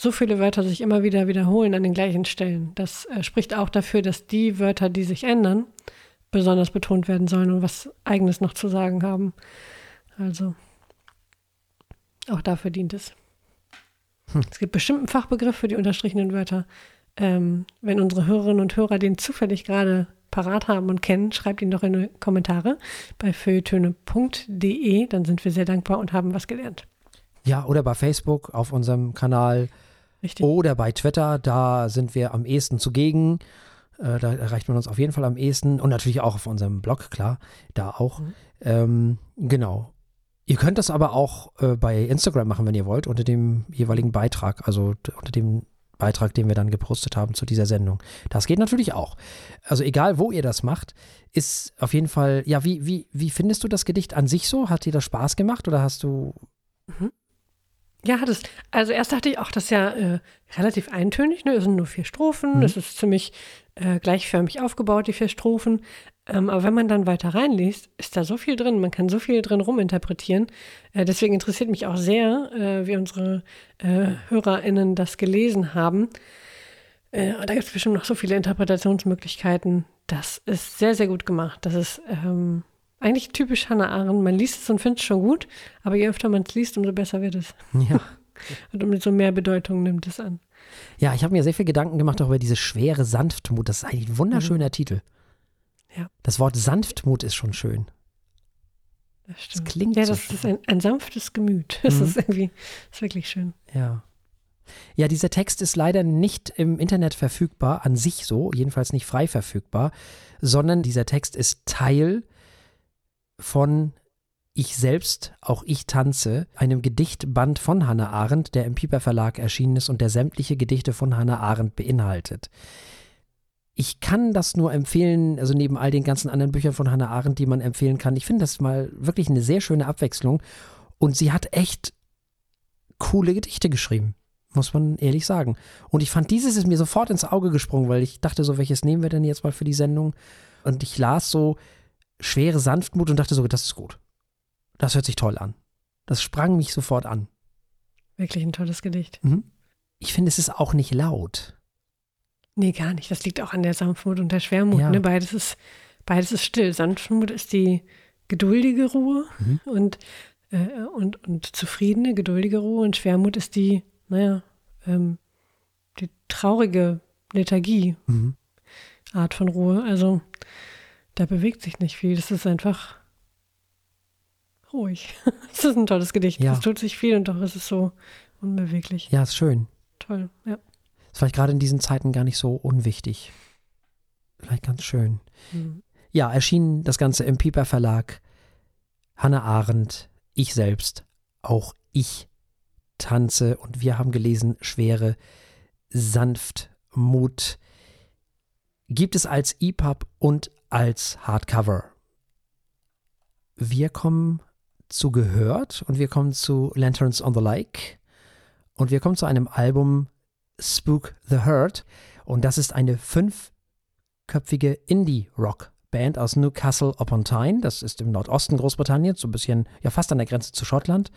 so viele Wörter sich immer wieder wiederholen an den gleichen Stellen. Das äh, spricht auch dafür, dass die Wörter, die sich ändern, besonders betont werden sollen und was eigenes noch zu sagen haben. Also auch dafür dient es. Hm. Es gibt bestimmt einen Fachbegriff für die unterstrichenen Wörter. Ähm, wenn unsere Hörerinnen und Hörer den zufällig gerade parat haben und kennen, schreibt ihn doch in die Kommentare bei feuilletöne.de. Dann sind wir sehr dankbar und haben was gelernt. Ja, oder bei Facebook auf unserem Kanal. Richtig. Oder bei Twitter, da sind wir am ehesten zugegen. Äh, da erreicht man uns auf jeden Fall am ehesten. Und natürlich auch auf unserem Blog, klar, da auch. Mhm. Ähm, genau. Ihr könnt das aber auch äh, bei Instagram machen, wenn ihr wollt, unter dem jeweiligen Beitrag, also unter dem Beitrag, den wir dann gepostet haben zu dieser Sendung. Das geht natürlich auch. Also egal, wo ihr das macht, ist auf jeden Fall, ja, wie, wie, wie findest du das Gedicht an sich so? Hat dir das Spaß gemacht oder hast du, Ja, hat es. Also erst dachte ich auch, das ist ja äh, relativ eintönig. Ne? Es sind nur vier Strophen. Mhm. Es ist ziemlich äh, gleichförmig aufgebaut, die vier Strophen. Ähm, aber wenn man dann weiter reinliest, ist da so viel drin. Man kann so viel drin ruminterpretieren. Äh, deswegen interessiert mich auch sehr, äh, wie unsere äh, HörerInnen das gelesen haben. Äh, da gibt es bestimmt noch so viele Interpretationsmöglichkeiten. Das ist sehr, sehr gut gemacht. Das ist ähm, eigentlich typisch Hannah Arendt. Man liest es und findet es schon gut, aber je öfter man es liest, umso besser wird es. ja. Und umso mehr Bedeutung nimmt es an. Ja, ich habe mir sehr viel Gedanken gemacht auch über diese schwere Sanftmut. Das ist eigentlich ein wunderschöner Titel. Mhm. Ja. Das Wort Sanftmut ist schon schön. Das stimmt. klingt ja, so das schön. ist ein, ein sanftes Gemüt. Das Mhm. ist irgendwie, das ist wirklich schön. Ja. Ja, dieser Text ist leider nicht im Internet verfügbar, an sich so, jedenfalls nicht frei verfügbar, sondern dieser Text ist Teil von Ich selbst, auch ich tanze, einem Gedichtband von Hannah Arendt, der im Piper Verlag erschienen ist und der sämtliche Gedichte von Hannah Arendt beinhaltet. Ich kann das nur empfehlen, also neben all den ganzen anderen Büchern von Hannah Arendt, die man empfehlen kann. Ich finde das mal wirklich eine sehr schöne Abwechslung. Und sie hat echt coole Gedichte geschrieben, muss man ehrlich sagen. Und ich fand dieses ist mir sofort ins Auge gesprungen, weil ich dachte so, welches nehmen wir denn jetzt mal für die Sendung? Und ich las so schwere Sanftmut und dachte so, das ist gut. Das hört sich toll an. Das sprang mich sofort an. Wirklich ein tolles Gedicht. Ich finde, es ist auch nicht laut. Nee, gar nicht. Das liegt auch an der Sanftmut und der Schwermut. Ja. Ne? Beides, ist, beides ist still. Sanftmut ist die geduldige Ruhe Mhm. und, äh, und, und zufriedene, geduldige Ruhe. Und Schwermut ist die, naja, ähm, die traurige Lethargie, Mhm. Art von Ruhe. Also da bewegt sich nicht viel. Das ist einfach ruhig. Das ist ein tolles Gedicht. Ja. Es tut sich viel und doch ist es so unbeweglich. Ja, ist schön. Toll, ja. Ist vielleicht gerade in diesen Zeiten gar nicht so unwichtig. Vielleicht ganz schön. Mhm. Ja, erschien das Ganze im Piper Verlag. Hannah Arendt, ich selbst, auch ich tanze und wir haben gelesen Schwere, Sanftmut. Gibt es als EPUB und als Hardcover. Wir kommen zu Gehört und wir kommen zu Lanterns on the Lake und wir kommen zu einem Album Spook the Hurt und das ist eine fünfköpfige Indie-Rock-Band aus Newcastle upon Tyne. Das ist im Nordosten Großbritanniens, so ein bisschen, ja fast an der Grenze zu Schottland.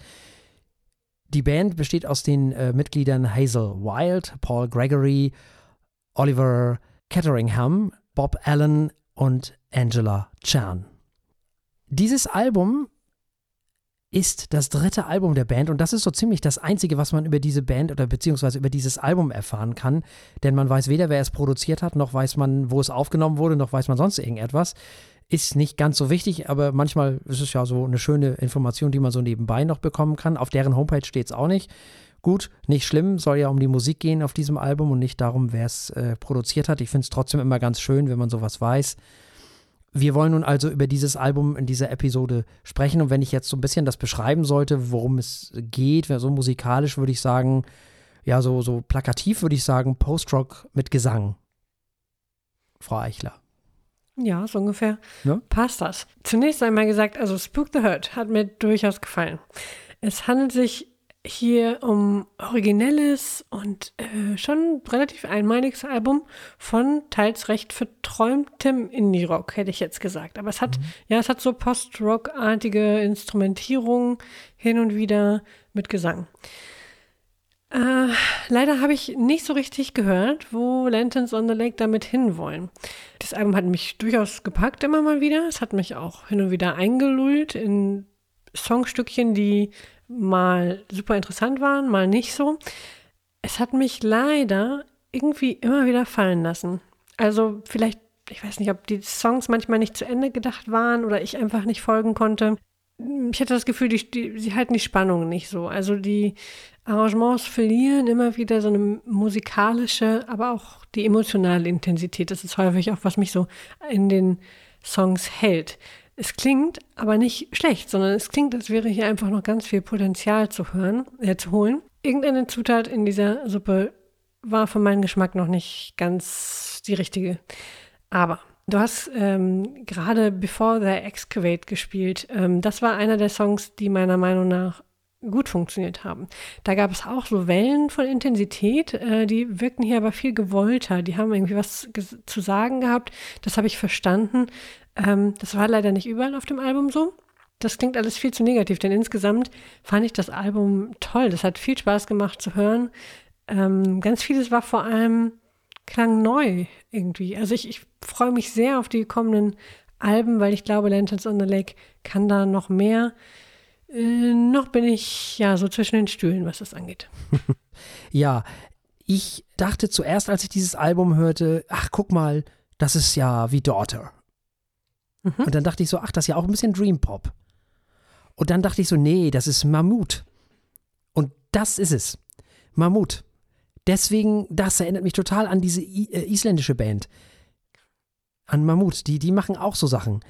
Die Band besteht aus den äh, Mitgliedern Hazel Wild, Paul Gregory, Oliver Ketteringham, Bob Allen und Angela Chan. Dieses Album ist das dritte Album der Band und das ist so ziemlich das Einzige, was man über diese Band oder beziehungsweise über dieses Album erfahren kann. Denn man weiß weder, wer es produziert hat, noch weiß man, wo es aufgenommen wurde, noch weiß man sonst irgendetwas. Ist nicht ganz so wichtig, aber manchmal ist es ja so eine schöne Information, die man so nebenbei noch bekommen kann. Auf deren Homepage steht es auch nicht. Gut, nicht schlimm, soll ja um die Musik gehen auf diesem Album und nicht darum, wer es äh, produziert hat. Ich finde es trotzdem immer ganz schön, wenn man sowas weiß. Wir wollen nun also über dieses Album in dieser Episode sprechen und wenn ich jetzt so ein bisschen das beschreiben sollte, worum es geht, so musikalisch würde ich sagen, ja, so, so plakativ würde ich sagen, Post-Rock mit Gesang. Frau Eichler. Ja, so ungefähr Ja. passt das. Zunächst einmal gesagt, also Spook the Hurt hat mir durchaus gefallen. Es handelt sich hier um originelles und äh, schon relativ einmaliges Album von teils recht verträumtem Indie-Rock, hätte ich jetzt gesagt. Aber es hat, ja, es hat so Post-Rock-artige Instrumentierung hin und wieder mit Gesang. Äh, leider habe ich nicht so richtig gehört, wo Lanterns on the Lake damit hinwollen. Das Album hat mich durchaus gepackt immer mal wieder. Es hat mich auch hin und wieder eingelullt in Songstückchen, die mal super interessant waren, mal nicht so. Es hat mich leider irgendwie immer wieder fallen lassen. Also vielleicht ich weiß nicht, ob die Songs manchmal nicht zu Ende gedacht waren oder ich einfach nicht folgen konnte. Ich hatte das Gefühl, die, die, sie halten die Spannung nicht so. Also die Arrangements verlieren immer wieder so eine musikalische, aber auch die emotionale Intensität. Das ist häufig auch, was mich so in den Songs hält. Es klingt aber nicht schlecht, sondern es klingt, als wäre hier einfach noch ganz viel Potenzial zu hören, äh, zu holen. Irgendeine Zutat in dieser Suppe war für meinen Geschmack noch nicht ganz die richtige. Aber du hast ähm, gerade Before the Excavate gespielt. Ähm, das war einer der Songs, die meiner Meinung nach gut funktioniert haben. Da gab es auch so Wellen von Intensität, äh, die wirkten hier aber viel gewollter. Die haben irgendwie was zu sagen gehabt. Das habe ich verstanden. Ähm, das war leider nicht überall auf dem Album so. Das klingt alles viel zu negativ, denn insgesamt fand ich das Album toll. Das hat viel Spaß gemacht zu hören. Ähm, ganz vieles war vor allem klang neu irgendwie. Also ich, ich freue mich sehr auf die kommenden Alben, weil ich glaube, Lanterns on the Lake kann da noch mehr. Äh, noch bin ich ja so zwischen den Stühlen, was das angeht. ja, ich dachte zuerst, als ich dieses Album hörte, ach guck mal, das ist ja wie Daughter. Mhm. Und dann dachte ich so, ach, das ist ja auch ein bisschen Dream Pop. Und dann dachte ich so, nee, das ist Mammut. Und das ist es. Mammut. Deswegen, das erinnert mich total an diese äh, isländische Band. An Mammut. Die, die machen auch so Sachen.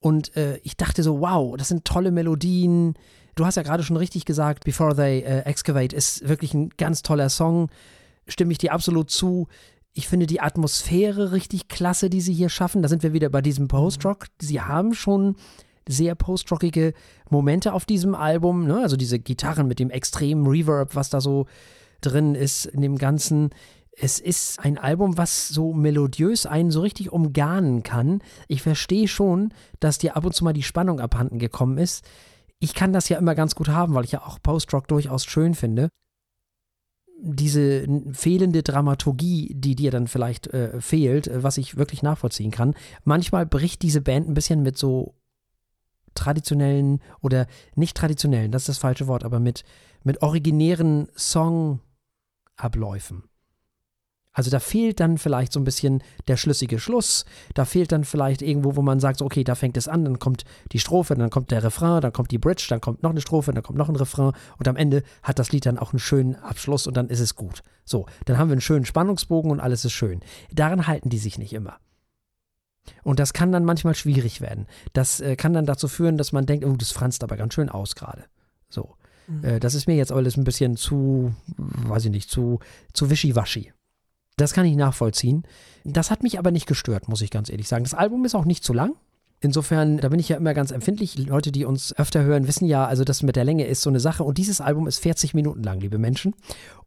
Und äh, ich dachte so, wow, das sind tolle Melodien. Du hast ja gerade schon richtig gesagt, Before They äh, Excavate ist wirklich ein ganz toller Song. Stimme ich dir absolut zu. Ich finde die Atmosphäre richtig klasse, die sie hier schaffen. Da sind wir wieder bei diesem Post-Rock. Sie haben schon sehr post-rockige Momente auf diesem Album. Ne? Also diese Gitarren mit dem extremen Reverb, was da so drin ist in dem Ganzen. Es ist ein Album, was so melodiös einen so richtig umgarnen kann. Ich verstehe schon, dass dir ab und zu mal die Spannung abhanden gekommen ist. Ich kann das ja immer ganz gut haben, weil ich ja auch Post-Rock durchaus schön finde. Diese fehlende Dramaturgie, die dir dann vielleicht äh, fehlt, äh, was ich wirklich nachvollziehen kann. Manchmal bricht diese Band ein bisschen mit so traditionellen oder nicht traditionellen, das ist das falsche Wort, aber mit, mit originären Song Abläufen. Also da fehlt dann vielleicht so ein bisschen der schlüssige Schluss. Da fehlt dann vielleicht irgendwo, wo man sagt, so, okay, da fängt es an, dann kommt die Strophe, dann kommt der Refrain, dann kommt die Bridge, dann kommt noch eine Strophe, dann kommt noch ein Refrain und am Ende hat das Lied dann auch einen schönen Abschluss und dann ist es gut. So, dann haben wir einen schönen Spannungsbogen und alles ist schön. Daran halten die sich nicht immer. Und das kann dann manchmal schwierig werden. Das äh, kann dann dazu führen, dass man denkt, oh, das franzt aber ganz schön aus gerade. So. Mhm. Äh, das ist mir jetzt alles ein bisschen zu, weiß ich nicht, zu, zu wischiwaschi. Das kann ich nachvollziehen. Das hat mich aber nicht gestört, muss ich ganz ehrlich sagen. Das Album ist auch nicht zu lang. Insofern, da bin ich ja immer ganz empfindlich. Leute, die uns öfter hören, wissen ja, also das mit der Länge ist so eine Sache. Und dieses Album ist 40 Minuten lang, liebe Menschen.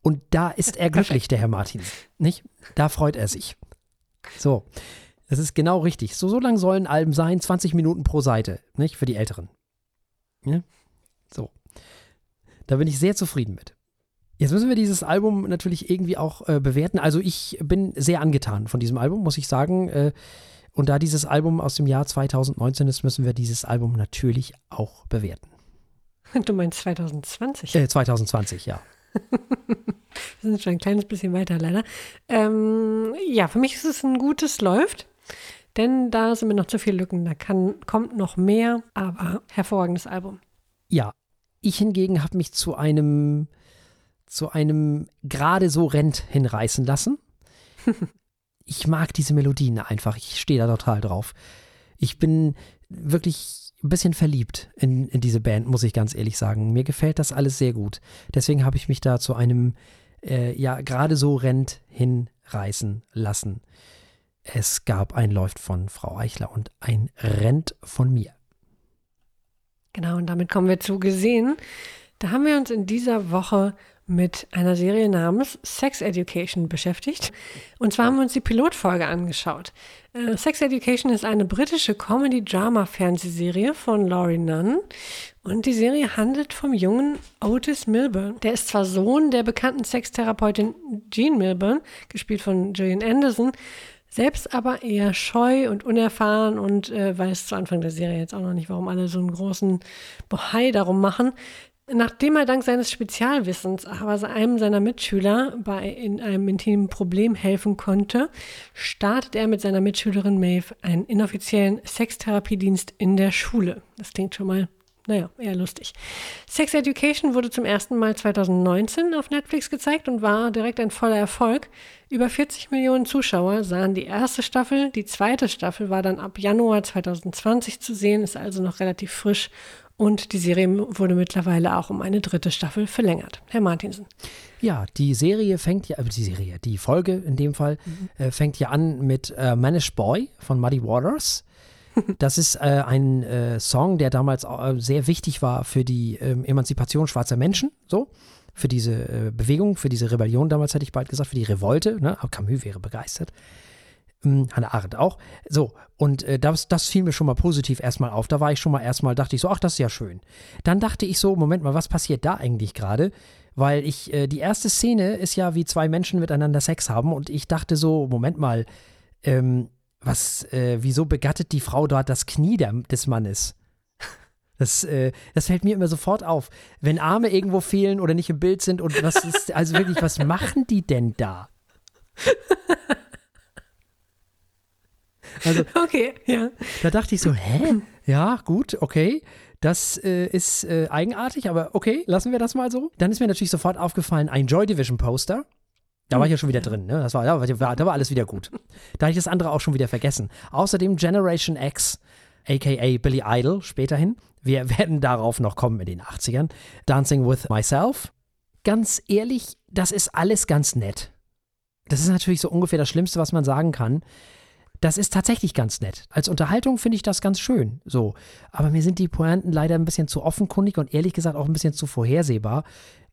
Und da ist er glücklich, der Herr Martin. Nicht? Da freut er sich. So. Das ist genau richtig. So, so lang sollen Alben sein, 20 Minuten pro Seite, nicht? Für die Älteren. Ja? So. Da bin ich sehr zufrieden mit. Jetzt müssen wir dieses Album natürlich irgendwie auch äh, bewerten. Also ich bin sehr angetan von diesem Album, muss ich sagen. Äh, und da dieses Album aus dem Jahr 2019 ist, müssen wir dieses Album natürlich auch bewerten. Du meinst 2020? Äh, 2020, ja. wir sind schon ein kleines bisschen weiter, leider. Ähm, ja, für mich ist es ein gutes Läuft. Denn da sind mir noch zu viele Lücken. Da kann, kommt noch mehr, aber hervorragendes Album. Ja, ich hingegen habe mich zu einem, zu einem gerade so Rent hinreißen lassen. ich mag diese Melodien einfach. Ich stehe da total drauf. Ich bin wirklich ein bisschen verliebt in, in diese Band, muss ich ganz ehrlich sagen. Mir gefällt das alles sehr gut. Deswegen habe ich mich da zu einem, äh, ja, gerade so Rent hinreißen lassen. Es gab ein Läuft von Frau Eichler und ein Rent von mir. Genau, und damit kommen wir zu gesehen. Da haben wir uns in dieser Woche mit einer Serie namens Sex Education beschäftigt. Und zwar haben wir uns die Pilotfolge angeschaut. Äh, Sex Education ist eine britische Comedy-Drama-Fernsehserie von Laurie Nunn. Und die Serie handelt vom jungen Otis Milburn. Der ist zwar Sohn der bekannten Sextherapeutin Jean Milburn, gespielt von Gillian Anderson, selbst aber eher scheu und unerfahren und äh, weiß zu Anfang der Serie jetzt auch noch nicht, warum alle so einen großen Bohai darum machen. Nachdem er dank seines Spezialwissens aber einem seiner Mitschüler bei in einem intimen Problem helfen konnte, startet er mit seiner Mitschülerin Maeve einen inoffiziellen Sextherapiedienst in der Schule. Das klingt schon mal, naja, eher lustig. Sex Education wurde zum ersten Mal 2019 auf Netflix gezeigt und war direkt ein voller Erfolg. Über 40 Millionen Zuschauer sahen die erste Staffel. Die zweite Staffel war dann ab Januar 2020 zu sehen, ist also noch relativ frisch und die Serie wurde mittlerweile auch um eine dritte Staffel verlängert. Herr Martinsen. Ja, die Serie fängt ja, äh, die Serie, die Folge in dem Fall, mhm. äh, fängt ja an mit äh, Manish Boy von Muddy Waters. Das ist äh, ein äh, Song, der damals äh, sehr wichtig war für die ähm, Emanzipation schwarzer Menschen, so. Für diese Bewegung, für diese Rebellion damals hätte ich bald gesagt, für die Revolte. Ne? Camus wäre begeistert. Hm, Hannah Arendt auch. So, und äh, das, das fiel mir schon mal positiv erstmal auf. Da war ich schon mal erstmal, dachte ich so, ach, das ist ja schön. Dann dachte ich so, Moment mal, was passiert da eigentlich gerade? Weil ich, äh, die erste Szene ist ja, wie zwei Menschen miteinander Sex haben und ich dachte so, Moment mal, ähm, was, äh, wieso begattet die Frau dort das Knie der, des Mannes? Das, äh, das fällt mir immer sofort auf. Wenn Arme irgendwo fehlen oder nicht im Bild sind und was ist, also wirklich, was machen die denn da? Also, okay, ja. Da dachte ich so, hä? Ja, gut, okay. Das äh, ist äh, eigenartig, aber okay, lassen wir das mal so. Dann ist mir natürlich sofort aufgefallen, ein Joy Division Poster. Da war ich ja schon wieder drin, ne? Das war, da war, da war alles wieder gut. Da habe ich das andere auch schon wieder vergessen. Außerdem Generation X, aka Billy Idol, späterhin. Wir werden darauf noch kommen in den 80ern. Dancing with Myself. Ganz ehrlich, das ist alles ganz nett. Das ist natürlich so ungefähr das Schlimmste, was man sagen kann das ist tatsächlich ganz nett. Als Unterhaltung finde ich das ganz schön. So. Aber mir sind die Pointen leider ein bisschen zu offenkundig und ehrlich gesagt auch ein bisschen zu vorhersehbar.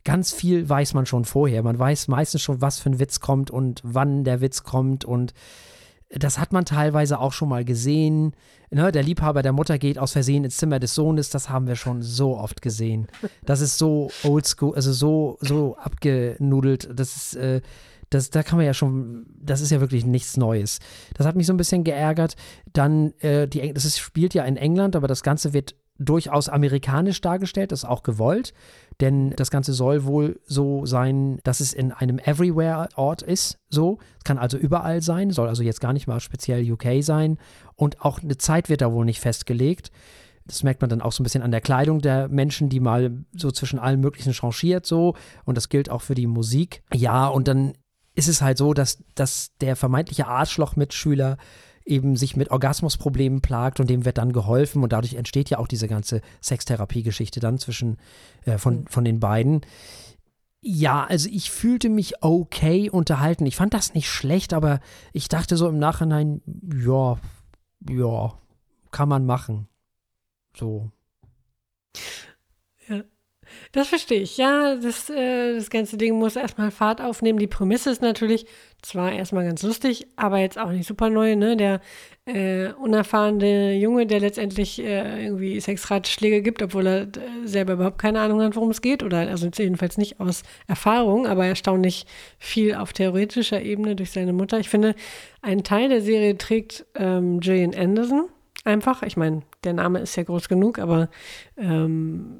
Ganz viel weiß man schon vorher. Man weiß meistens schon, was für ein Witz kommt und wann der Witz kommt und das hat man teilweise auch schon mal gesehen. Ne, der Liebhaber der Mutter geht aus Versehen ins Zimmer des Sohnes, das haben wir schon so oft gesehen. Das ist so oldschool, also so, so abgenudelt. Das ist, äh, das, da kann man ja schon, das ist ja wirklich nichts Neues. Das hat mich so ein bisschen geärgert. Dann, äh, die, das ist, spielt ja in England, aber das Ganze wird durchaus amerikanisch dargestellt, das ist auch gewollt, denn das Ganze soll wohl so sein, dass es in einem Everywhere-Ort ist, so. Es kann also überall sein, soll also jetzt gar nicht mal speziell UK sein und auch eine Zeit wird da wohl nicht festgelegt. Das merkt man dann auch so ein bisschen an der Kleidung der Menschen, die mal so zwischen allen möglichen changiert so und das gilt auch für die Musik. Ja, und dann ist es halt so, dass, dass der vermeintliche Arschloch-Mitschüler eben sich mit Orgasmusproblemen plagt und dem wird dann geholfen und dadurch entsteht ja auch diese ganze Sextherapie-Geschichte dann zwischen äh, von, mhm. von den beiden. Ja, also ich fühlte mich okay unterhalten. Ich fand das nicht schlecht, aber ich dachte so im Nachhinein, ja, ja, kann man machen. So. Das verstehe ich. Ja, das, äh, das ganze Ding muss erstmal Fahrt aufnehmen. Die Prämisse ist natürlich zwar erstmal ganz lustig, aber jetzt auch nicht super neu. Ne? Der äh, unerfahrene Junge, der letztendlich äh, irgendwie Sexratschläge gibt, obwohl er äh, selber überhaupt keine Ahnung hat, worum es geht. Oder also jedenfalls nicht aus Erfahrung, aber erstaunlich viel auf theoretischer Ebene durch seine Mutter. Ich finde, einen Teil der Serie trägt ähm, Gillian Anderson einfach. Ich meine, der Name ist ja groß genug, aber ähm,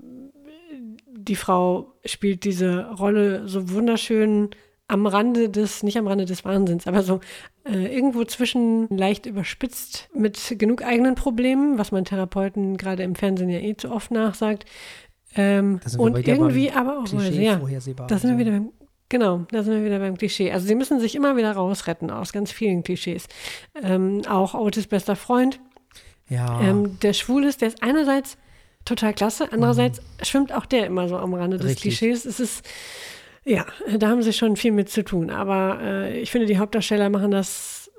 die Frau spielt diese Rolle so wunderschön am Rande des, nicht am Rande des Wahnsinns, aber so äh, irgendwo zwischen leicht überspitzt mit genug eigenen Problemen, was man Therapeuten gerade im Fernsehen ja eh zu oft nachsagt. Ähm, und irgendwie aber auch, Klischee ja, da sind wir wieder beim, Genau, da sind wir wieder beim Klischee. Also sie müssen sich immer wieder rausretten aus ganz vielen Klischees. Ähm, auch Otis bester Freund, ja. ähm, der schwul ist, der ist einerseits total klasse. Andererseits mhm. schwimmt auch der immer so am Rande des Richtig. Klischees. Es ist, ja, da haben sie schon viel mit zu tun. Aber äh, ich finde, die Hauptdarsteller machen das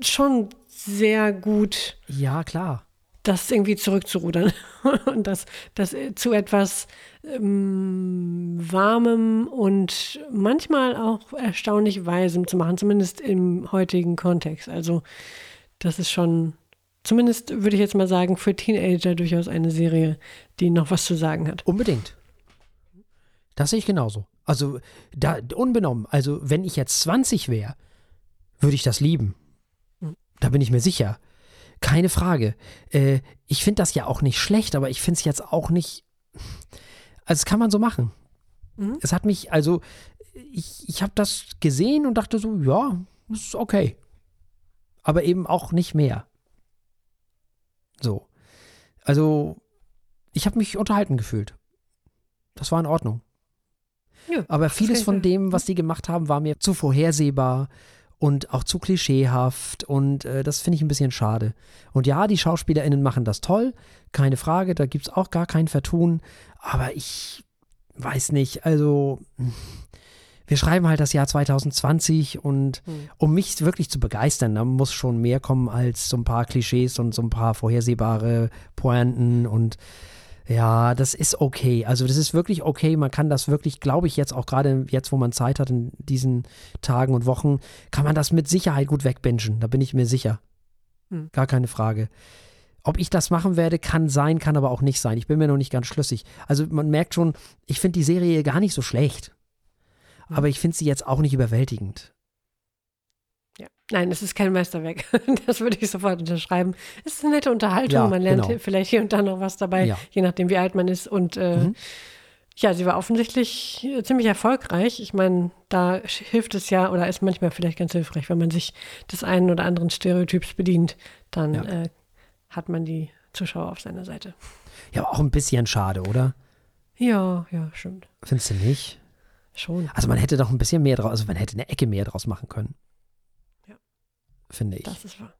schon sehr gut. Ja, klar. Das irgendwie zurückzurudern und das, das zu etwas ähm, Warmem und manchmal auch erstaunlich Weisem zu machen, zumindest im heutigen Kontext. Also, das ist schon zumindest würde ich jetzt mal sagen, für Teenager durchaus eine Serie, die noch was zu sagen hat. Unbedingt. Das sehe ich genauso. Also, da, unbenommen, also, wenn ich jetzt 20 wäre, würde ich das lieben. Da bin ich mir sicher. Keine Frage. Äh, ich finde das ja auch nicht schlecht, aber ich finde es jetzt auch nicht. Also das kann man so machen. Mhm. Es hat mich, also ich, ich habe das gesehen und dachte so, ja, das ist okay. Aber eben auch nicht mehr. So. Also, ich habe mich unterhalten gefühlt. Das war in Ordnung. Ja, Aber vieles von dem, was die gemacht haben, war mir zu vorhersehbar und auch zu klischeehaft und äh, das finde ich ein bisschen schade. Und ja, die SchauspielerInnen machen das toll, keine Frage, da gibt es auch gar kein Vertun, aber ich weiß nicht, also wir schreiben halt das Jahr 2020 und Hm. um mich wirklich zu begeistern, da muss schon mehr kommen als so ein paar Klischees und so ein paar vorhersehbare Pointen und ja, das ist okay. Also das ist wirklich okay. Man kann das wirklich, glaube ich, jetzt auch gerade jetzt, wo man Zeit hat in diesen Tagen und Wochen, kann man das mit Sicherheit gut wegbingen. Da bin ich mir sicher. Hm. Gar keine Frage. Ob ich das machen werde, kann sein, kann aber auch nicht sein. Ich bin mir noch nicht ganz schlüssig. Also man merkt schon, ich finde die Serie gar nicht so schlecht. Aber ich finde sie jetzt auch nicht überwältigend. Ja. Nein, es ist kein Meisterwerk. Das würde ich sofort unterschreiben. Es ist eine nette Unterhaltung. Ja, man lernt genau. vielleicht hier und da noch was dabei, Ja. je nachdem, wie alt man ist. Und äh, Mhm. ja, sie war offensichtlich äh, ziemlich erfolgreich. Ich meine, da hilft es ja oder ist manchmal vielleicht ganz hilfreich, wenn man sich des einen oder anderen Stereotyps bedient, dann äh, hat man die Zuschauer auf seiner Seite. Ja, aber auch ein bisschen schade, oder? Ja, ja, stimmt. Findest du nicht? Schon. Also man hätte doch ein bisschen mehr draus, also man hätte eine Ecke mehr draus machen können. Ja. Finde ich. Das ist wahr.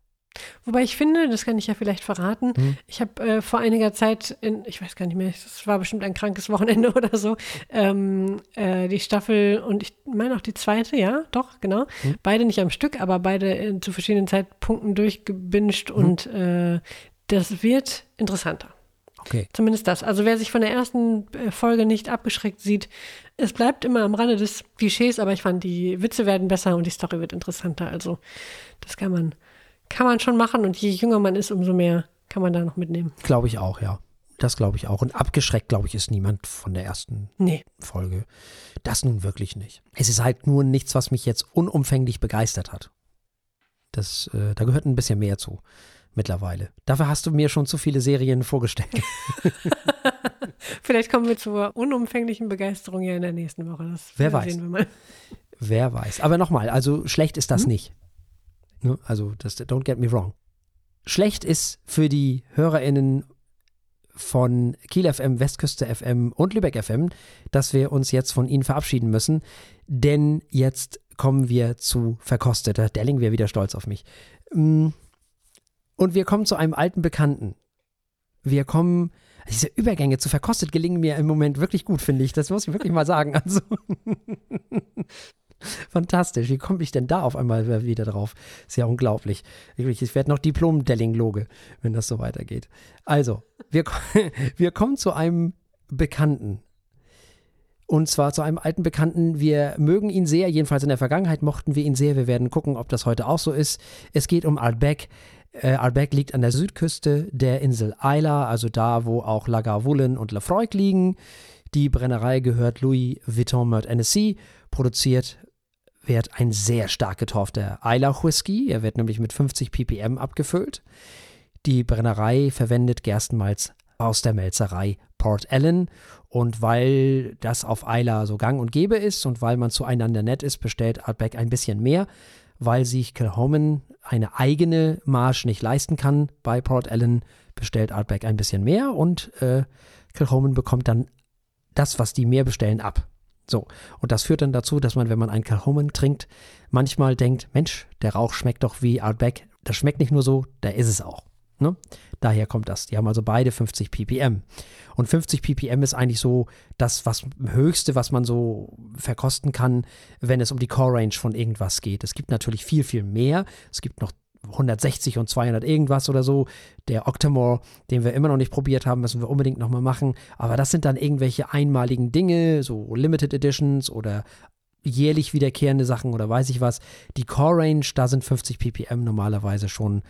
Wobei ich finde, das kann ich ja vielleicht verraten, Hm. ich habe äh, vor einiger Zeit, in, ich weiß gar nicht mehr, es war bestimmt ein krankes Wochenende oder so, ähm, äh, die Staffel und ich meine auch die zweite, ja, doch, genau. Hm. Beide nicht am Stück, aber beide äh, zu verschiedenen Zeitpunkten durchgebinged Hm. und äh, das wird interessanter. Okay. Zumindest das. Also wer sich von der ersten äh, Folge nicht abgeschreckt sieht, es bleibt immer am Rande des Klischees, aber ich fand, die Witze werden besser und die Story wird interessanter. Also das kann man, kann man schon machen und je jünger man ist, umso mehr kann man da noch mitnehmen. Glaube ich auch, ja. Das glaube ich auch. Und abgeschreckt, glaube ich, ist niemand von der ersten Nee. Folge. Das nun wirklich nicht. Es ist halt nur nichts, was mich jetzt unumfänglich begeistert hat. Das, äh, da gehört ein bisschen mehr zu mittlerweile. Dafür hast du mir schon zu viele Serien vorgestellt. Vielleicht kommen wir zur unumfänglichen Begeisterung ja in der nächsten Woche. Das Wer weiß. Sehen wir mal. Wer weiß. Aber nochmal, also schlecht ist das Hm? nicht. Ne? Also, das, don't get me wrong. Schlecht ist für die HörerInnen von Kiel FM, Westküste FM und Lübeck FM, dass wir uns jetzt von ihnen verabschieden müssen, denn jetzt kommen wir zu Verkosteter. Delling wäre wieder stolz auf mich. Und wir kommen zu einem alten Bekannten. Wir kommen, diese Übergänge zu Verkostet gelingen mir im Moment wirklich gut, finde ich. Das muss ich wirklich mal sagen. Also, fantastisch. Wie komme ich denn da auf einmal wieder drauf? Ist ja unglaublich. Ich werde noch Diplom-Delling-Loge, wenn das so weitergeht. Also, wir, wir kommen zu einem Bekannten. Und zwar zu einem alten Bekannten. Wir mögen ihn sehr, jedenfalls in der Vergangenheit mochten wir ihn sehr. Wir werden gucken, ob das heute auch so ist. Es geht um Albec. Äh, Albec liegt an der Südküste der Insel Isla, also da, wo auch Lagavulin und Lafroig liegen. Die Brennerei gehört Louis Vuitton Murt Hennessy. Produziert wird ein sehr stark getorfter Isla Whisky. Er wird nämlich mit 50 ppm abgefüllt. Die Brennerei verwendet Gerstenmalz aus der Melzerei Port Ellen. Und weil das auf Isla so gang und gäbe ist und weil man zueinander nett ist, bestellt Artback ein bisschen mehr, weil sich Kilhoman eine eigene Marge nicht leisten kann bei Port Ellen, bestellt Artback ein bisschen mehr und äh, Kilhoman bekommt dann das, was die mehr bestellen, ab. So, und das führt dann dazu, dass man, wenn man einen Kilhoman trinkt, manchmal denkt, Mensch, der Rauch schmeckt doch wie Outback. Das schmeckt nicht nur so, da ist es auch. Ne? Daher kommt das. Die haben also beide 50 ppm. Und 50 ppm ist eigentlich so das was höchste, was man so verkosten kann, wenn es um die Core Range von irgendwas geht. Es gibt natürlich viel, viel mehr. Es gibt noch 160 und 200 irgendwas oder so. Der Octomore, den wir immer noch nicht probiert haben, müssen wir unbedingt nochmal machen. Aber das sind dann irgendwelche einmaligen Dinge, so Limited Editions oder jährlich wiederkehrende Sachen oder weiß ich was. Die Core Range, da sind 50 ppm normalerweise schon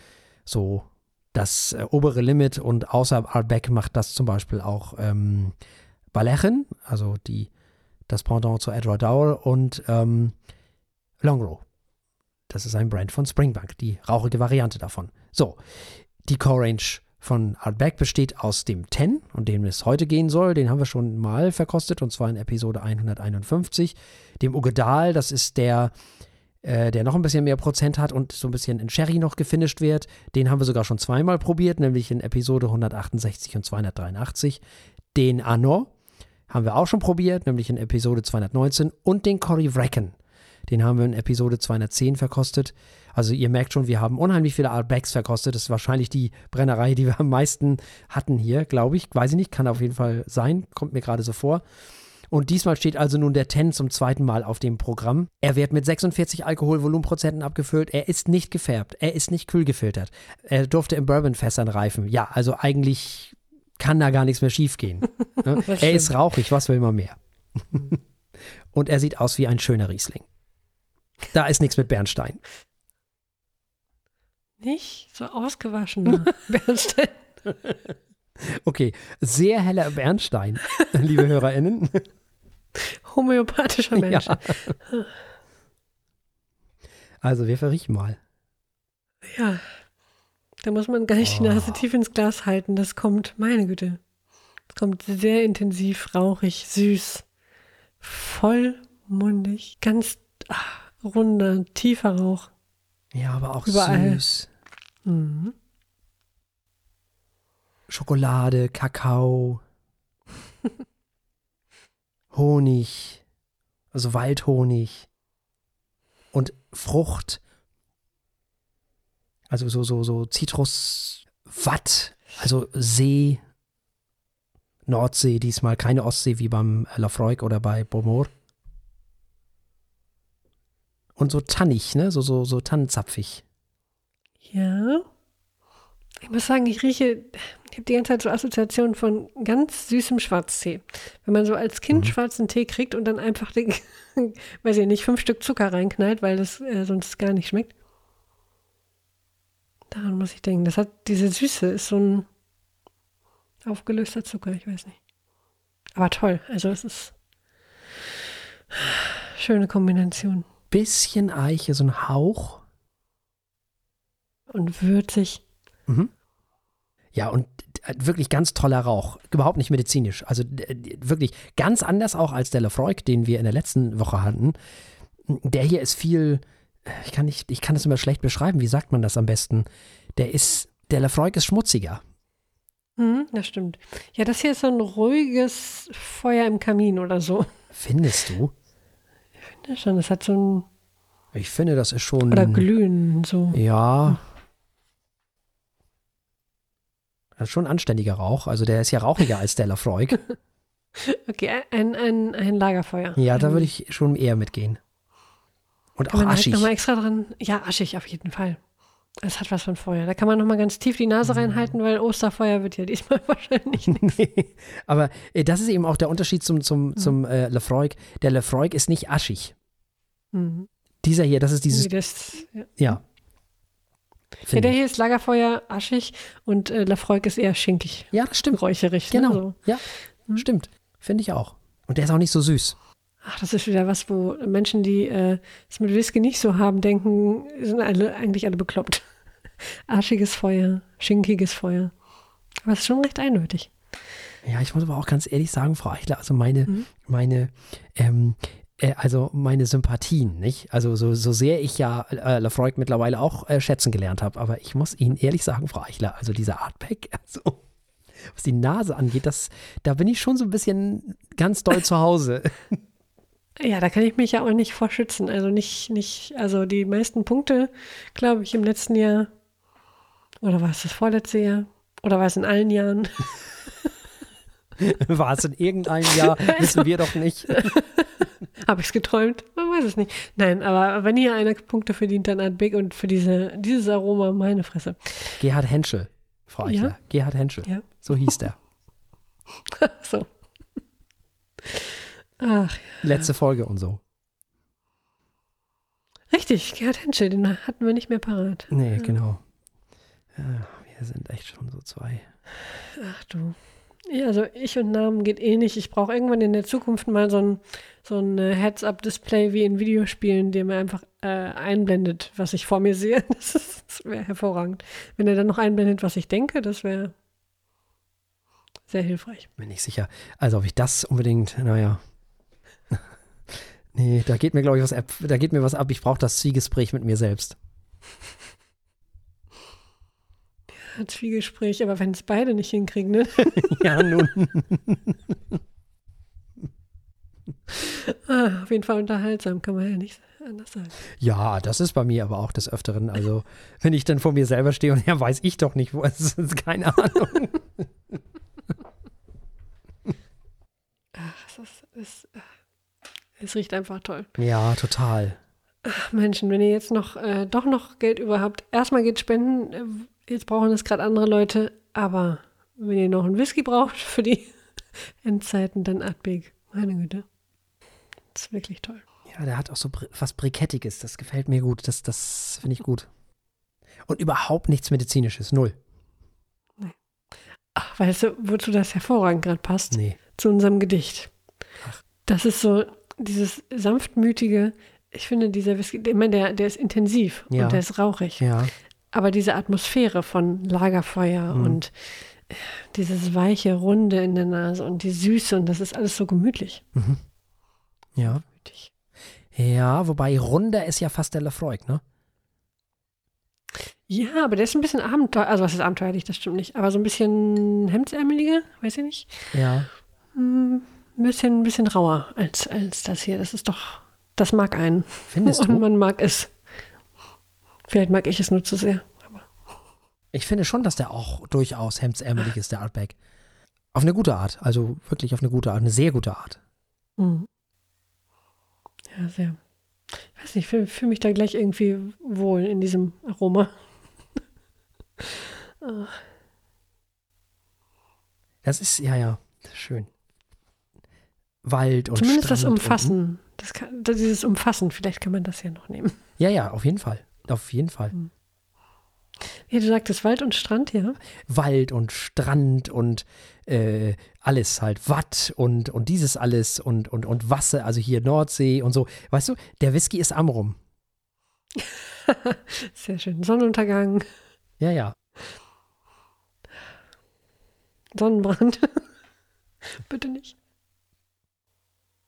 so das äh, obere Limit und außer Arbeck macht das zum Beispiel auch ähm, Balechen, also die, das Pendant zu Edward Dowell und ähm, Longrow. Das ist ein Brand von Springbank, die rauchige Variante davon. So, die Core Range von Ardbeg besteht aus dem Ten, um den es heute gehen soll. Den haben wir schon mal verkostet und zwar in Episode 151. Dem Ugedal, das ist der, äh, der noch ein bisschen mehr Prozent hat und so ein bisschen in Sherry noch gefinisht wird. Den haben wir sogar schon zweimal probiert, nämlich in Episode 168 und 283. Den Anor haben wir auch schon probiert, nämlich in Episode 219 und den Cory Wrecken. Den haben wir in Episode 210 verkostet. Also ihr merkt schon, wir haben unheimlich viele Ardbegs verkostet. Das ist wahrscheinlich die Brennerei, die wir am meisten hatten hier, glaube ich. Weiß ich nicht, kann auf jeden Fall sein, kommt mir gerade so vor. Und diesmal steht also nun der Ten zum zweiten Mal auf dem Programm. Er wird mit 46 Alkoholvolumenprozenten abgefüllt. Er ist nicht gefärbt. Er ist nicht kühl gefiltert. Er durfte in Bourbonfässern reifen. Ja, also eigentlich kann da gar nichts mehr schiefgehen. Ne? er ist rauchig, was will man mehr? Und er sieht aus wie ein schöner Riesling. Da ist nichts mit Bernstein. Nicht so ausgewaschener Bernstein. Okay, sehr heller Bernstein, liebe HörerInnen. Homöopathischer Mensch. Ja. Also, wir verriechen mal. Ja. Da muss man gar nicht die Nase tief ins Glas halten. Das kommt, meine Güte. Das kommt sehr intensiv, rauchig, süß, vollmundig, ganz ah, runder, tiefer Rauch. Ja, aber auch Überall. süß. Mhm. Schokolade, Kakao, Honig, also Waldhonig und Frucht. Also so, so, so Zitruswatt, also See, Nordsee diesmal, keine Ostsee wie beim Lafroig oder bei Beaumont. Und so tannig, ne? So, so, so tannenzapfig. Ja. Muss sagen, ich rieche, ich habe die ganze Zeit so Assoziationen von ganz süßem Schwarztee. Wenn man so als Kind Mhm. schwarzen Tee kriegt und dann einfach, den, weiß ich nicht, fünf Stück Zucker reinknallt, weil das äh, sonst gar nicht schmeckt. Daran muss ich denken. Das hat, diese Süße ist so ein aufgelöster Zucker, ich weiß nicht. Aber toll, also es ist schöne Kombination. Bisschen Eiche, so ein Hauch. Und würzig. Ja, und äh, wirklich ganz toller Rauch. Überhaupt nicht medizinisch. Also äh, wirklich ganz anders auch als der Lefroy, den wir in der letzten Woche hatten. Der hier ist viel, ich kann nicht, ich kann das immer schlecht beschreiben. Wie sagt man das am besten? Der ist, der Lefroy ist schmutziger. Mhm, das stimmt. Ja, das hier ist so ein ruhiges Feuer im Kamin oder so. Findest du? Ja, schon, das hat so ein, Ich finde, das ist schon. oder Glühen, so. Ja. Das ist schon ein anständiger Rauch. Also der ist ja rauchiger als der Lafroy. Okay, ein, ein, ein Lagerfeuer. Ja, da würde ich schon eher mitgehen. Und Kann auch man halt aschig. nochmal extra dran, ja, aschig auf jeden Fall. Es hat was von Feuer. Da kann man nochmal ganz tief die Nase Mhm. reinhalten, weil Osterfeuer wird ja diesmal wahrscheinlich nicht. Nee, aber äh, das ist eben auch der Unterschied zum, Mhm. zum, zum äh, Lefroy. Der Lefroy ist nicht aschig. Mhm. Dieser hier, das ist dieses, das, ja. ja. Ja, der ich. hier ist Lagerfeuer aschig und äh, Lafroig ist eher schinkig, Ja, das stimmt. räucherig. Genau. Ne? So. Ja, stimmt. Finde ich auch. Und der ist auch nicht so süß. Ach, das ist wieder was, wo Menschen, die äh, es mit Whisky nicht so haben, denken, sind alle, eigentlich alle bekloppt. Arschiges Feuer, schinkiges Feuer. Aber es ist schon recht eindeutig. Ja, ich muss aber auch ganz ehrlich sagen, Frau Eichler, also meine, Mhm. meine, ähm, äh, also meine Sympathien, nicht? Also so, so sehr ich ja äh, Lefroy mittlerweile auch äh, schätzen gelernt habe, aber ich muss Ihnen ehrlich sagen, Frau Eichler, also dieser Artback, also was die Nase angeht, das, da bin ich schon so ein bisschen ganz doll zu Hause. Ja, da kann ich mich ja auch nicht vorschützen. Also nicht, nicht, also die meisten Punkte, glaube ich, im letzten Jahr, oder war es das vorletzte Jahr? Oder war es in allen Jahren? War es in irgendeinem Jahr, wissen wir doch nicht. Habe ich es geträumt? Man weiß es nicht. Nein, aber wenn hier einer Punkte verdient, dann Art Big und für diese, dieses Aroma, meine Fresse. Gerhard Henschel, Frau Eichler. Ja. Gerhard Henschel. Ja. So hieß der. so. Ach, Letzte Folge und so. richtig, Gerhard Henschel, den hatten wir nicht mehr parat. Nee, genau. Ja, wir sind echt schon so zwei. Ach du. Ja, also ich und Namen geht eh nicht. Ich brauche irgendwann in der Zukunft mal so ein, so ein äh, Heads-Up-Display wie in Videospielen, der mir einfach äh, einblendet, was ich vor mir sehe. Das, das wäre hervorragend. Wenn er dann noch einblendet, was ich denke, das wäre sehr hilfreich. Bin nicht sicher. Also ob ich das unbedingt, naja. nee, da geht mir, glaube ich, was ab. Da geht mir was ab. Ich brauche das Zwiegespräch mit mir selbst. Zwiegespräch, aber wenn es beide nicht hinkriegen, ne? ja, nun. ah, auf jeden Fall unterhaltsam, kann man ja nicht anders sagen. Ja, das ist bei mir aber auch des Öfteren. Also, wenn ich dann vor mir selber stehe und ja, weiß ich doch nicht, wo es ist, keine Ahnung. Ach, es, ist, es, es riecht einfach toll. Ja, total. Ach, Menschen, wenn ihr jetzt noch äh, doch noch Geld über habt, erstmal geht spenden. Jetzt brauchen es gerade andere Leute, aber wenn ihr noch einen Whisky braucht für die Endzeiten, dann Artbig. Meine Güte. Das ist wirklich toll. Ja, der hat auch so was Brikettiges. Das gefällt mir gut. Das, das finde ich gut. Und überhaupt nichts Medizinisches. Null. Nee. Ach, weißt du, wozu das hervorragend gerade passt? Nee. Zu unserem Gedicht. Ach. Das ist so dieses sanftmütige, ich finde, dieser Whisky, ich meine, der, der ist intensiv ja. und der ist rauchig. Ja. Aber diese Atmosphäre von Lagerfeuer mhm. und äh, dieses weiche Runde in der Nase und die Süße und das ist alles so gemütlich. Mhm. Ja. Gemütlich. Ja, wobei Runder ist ja fast der Lefroy, ne? Ja, aber der ist ein bisschen abenteuerlich, also was ist abenteuerlich, das stimmt nicht, aber so ein bisschen hemdsärmeliger, weiß ich nicht. Ja. Hm, ein bisschen, ein bisschen rauer als, als das hier. Das ist doch, das mag einen. Findest Und du? man mag es. Vielleicht mag ich es nur zu sehr. Ich finde schon, dass der auch durchaus hemdsärmelig ist, der Artback. Auf eine gute Art. Also wirklich auf eine gute Art. Eine sehr gute Art. Mhm. Ja, sehr. Ich weiß nicht, ich fühle fühl mich da gleich irgendwie wohl in diesem Aroma. Das ist, ja, ja, schön. Wald und Zumindest Strand das Umfassen. Das kann, dieses Umfassen, vielleicht kann man das ja noch nehmen. Ja, ja, auf jeden Fall. Auf jeden Fall. Mhm. Ja, du sagtest Wald und Strand, ja? Wald und Strand und äh, alles halt, Watt und, und dieses alles und, und, und Wasser, also hier Nordsee und so. Weißt du, der Whisky ist Amrum. Sehr schön. Sonnenuntergang. Ja, ja. Sonnenbrand. Bitte nicht.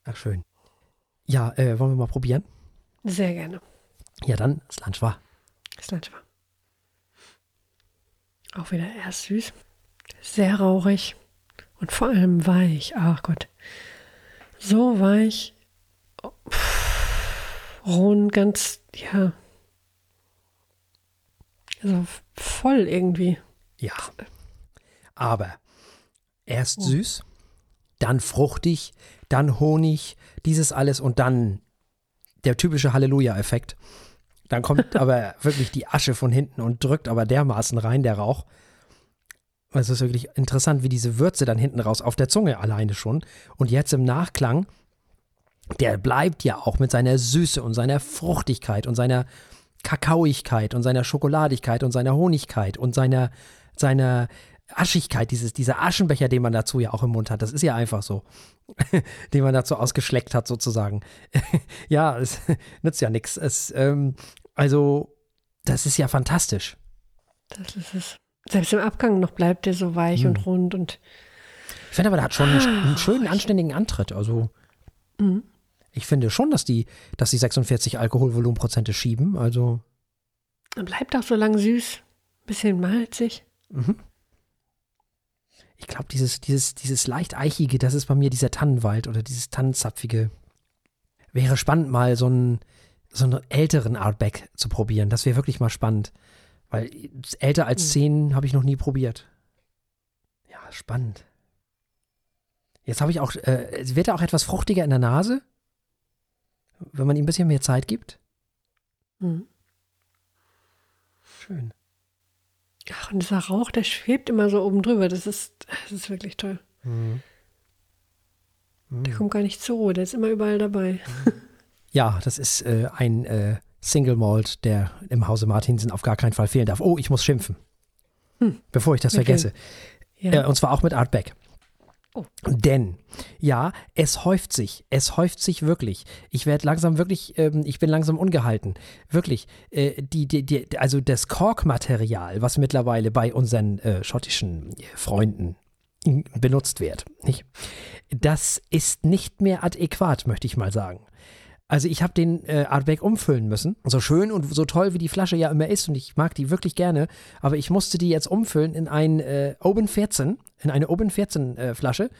Ach, schön. Ja, äh, wollen wir mal probieren? Sehr gerne. Ja, dann, Lunch war. Auch wieder erst süß, sehr rauchig und vor allem weich. Ach Gott. So weich. Rund, ganz, ja. Also voll irgendwie. Ja. Aber erst oh. süß, dann fruchtig, dann Honig, dieses alles und dann der typische Halleluja-Effekt. Dann kommt aber wirklich die Asche von hinten und drückt aber dermaßen rein, der Rauch. Es ist wirklich interessant, wie diese Würze dann hinten raus auf der Zunge alleine schon. Und jetzt im Nachklang, der bleibt ja auch mit seiner Süße und seiner Fruchtigkeit und seiner Kakaoigkeit und seiner Schokoladigkeit und seiner Honigkeit und seiner, seiner Aschigkeit, dieses, dieser Aschenbecher, den man dazu ja auch im Mund hat, das ist ja einfach so, den man dazu ausgeschleckt hat sozusagen. ja, es nützt ja nichts. Ähm, also, das ist ja fantastisch. Das ist es. Selbst im Abgang noch bleibt der so weich hm. und rund und. Ich finde aber, der hat schon einen, einen schönen, anständigen Antritt. Also, mhm. ich finde schon, dass die, dass die 46 Alkoholvolumenprozente schieben. Also. Bleibt auch so lang süß. Bisschen malzig. Mhm ich glaube, dieses, dieses, dieses leicht eichige, das ist bei mir dieser Tannenwald oder dieses Tannenzapfige. Wäre spannend, mal so einen, so einen älteren Artback zu probieren. Das wäre wirklich mal spannend. Weil älter als hm. zehn habe ich noch nie probiert. Ja, spannend. Jetzt habe ich auch, äh, wird er auch etwas fruchtiger in der Nase? Wenn man ihm ein bisschen mehr Zeit gibt? Mhm. Schön. Ach, und dieser Rauch, der schwebt immer so oben drüber. Das ist, das ist wirklich toll. Mhm. Mhm. Der kommt gar nicht zur Ruhe, der ist immer überall dabei. Ja, das ist äh, ein äh, Single Malt, der im Hause Martinsen auf gar keinen Fall fehlen darf. Oh, ich muss schimpfen. Hm. Bevor ich das okay. vergesse. Ja. Äh, und zwar auch mit Artback. Oh. Denn, ja, es häuft sich. Es häuft sich wirklich. Ich werde langsam wirklich, ähm, ich bin langsam ungehalten. Wirklich. Äh, die, die, die, also das Korkmaterial, was mittlerweile bei unseren äh, schottischen Freunden benutzt wird, nicht? das ist nicht mehr adäquat, möchte ich mal sagen. Also ich habe den äh, Artback umfüllen müssen. So schön und so toll, wie die Flasche ja immer ist und ich mag die wirklich gerne, aber ich musste die jetzt umfüllen in ein äh, Open 14, in eine Open 14 äh, Flasche,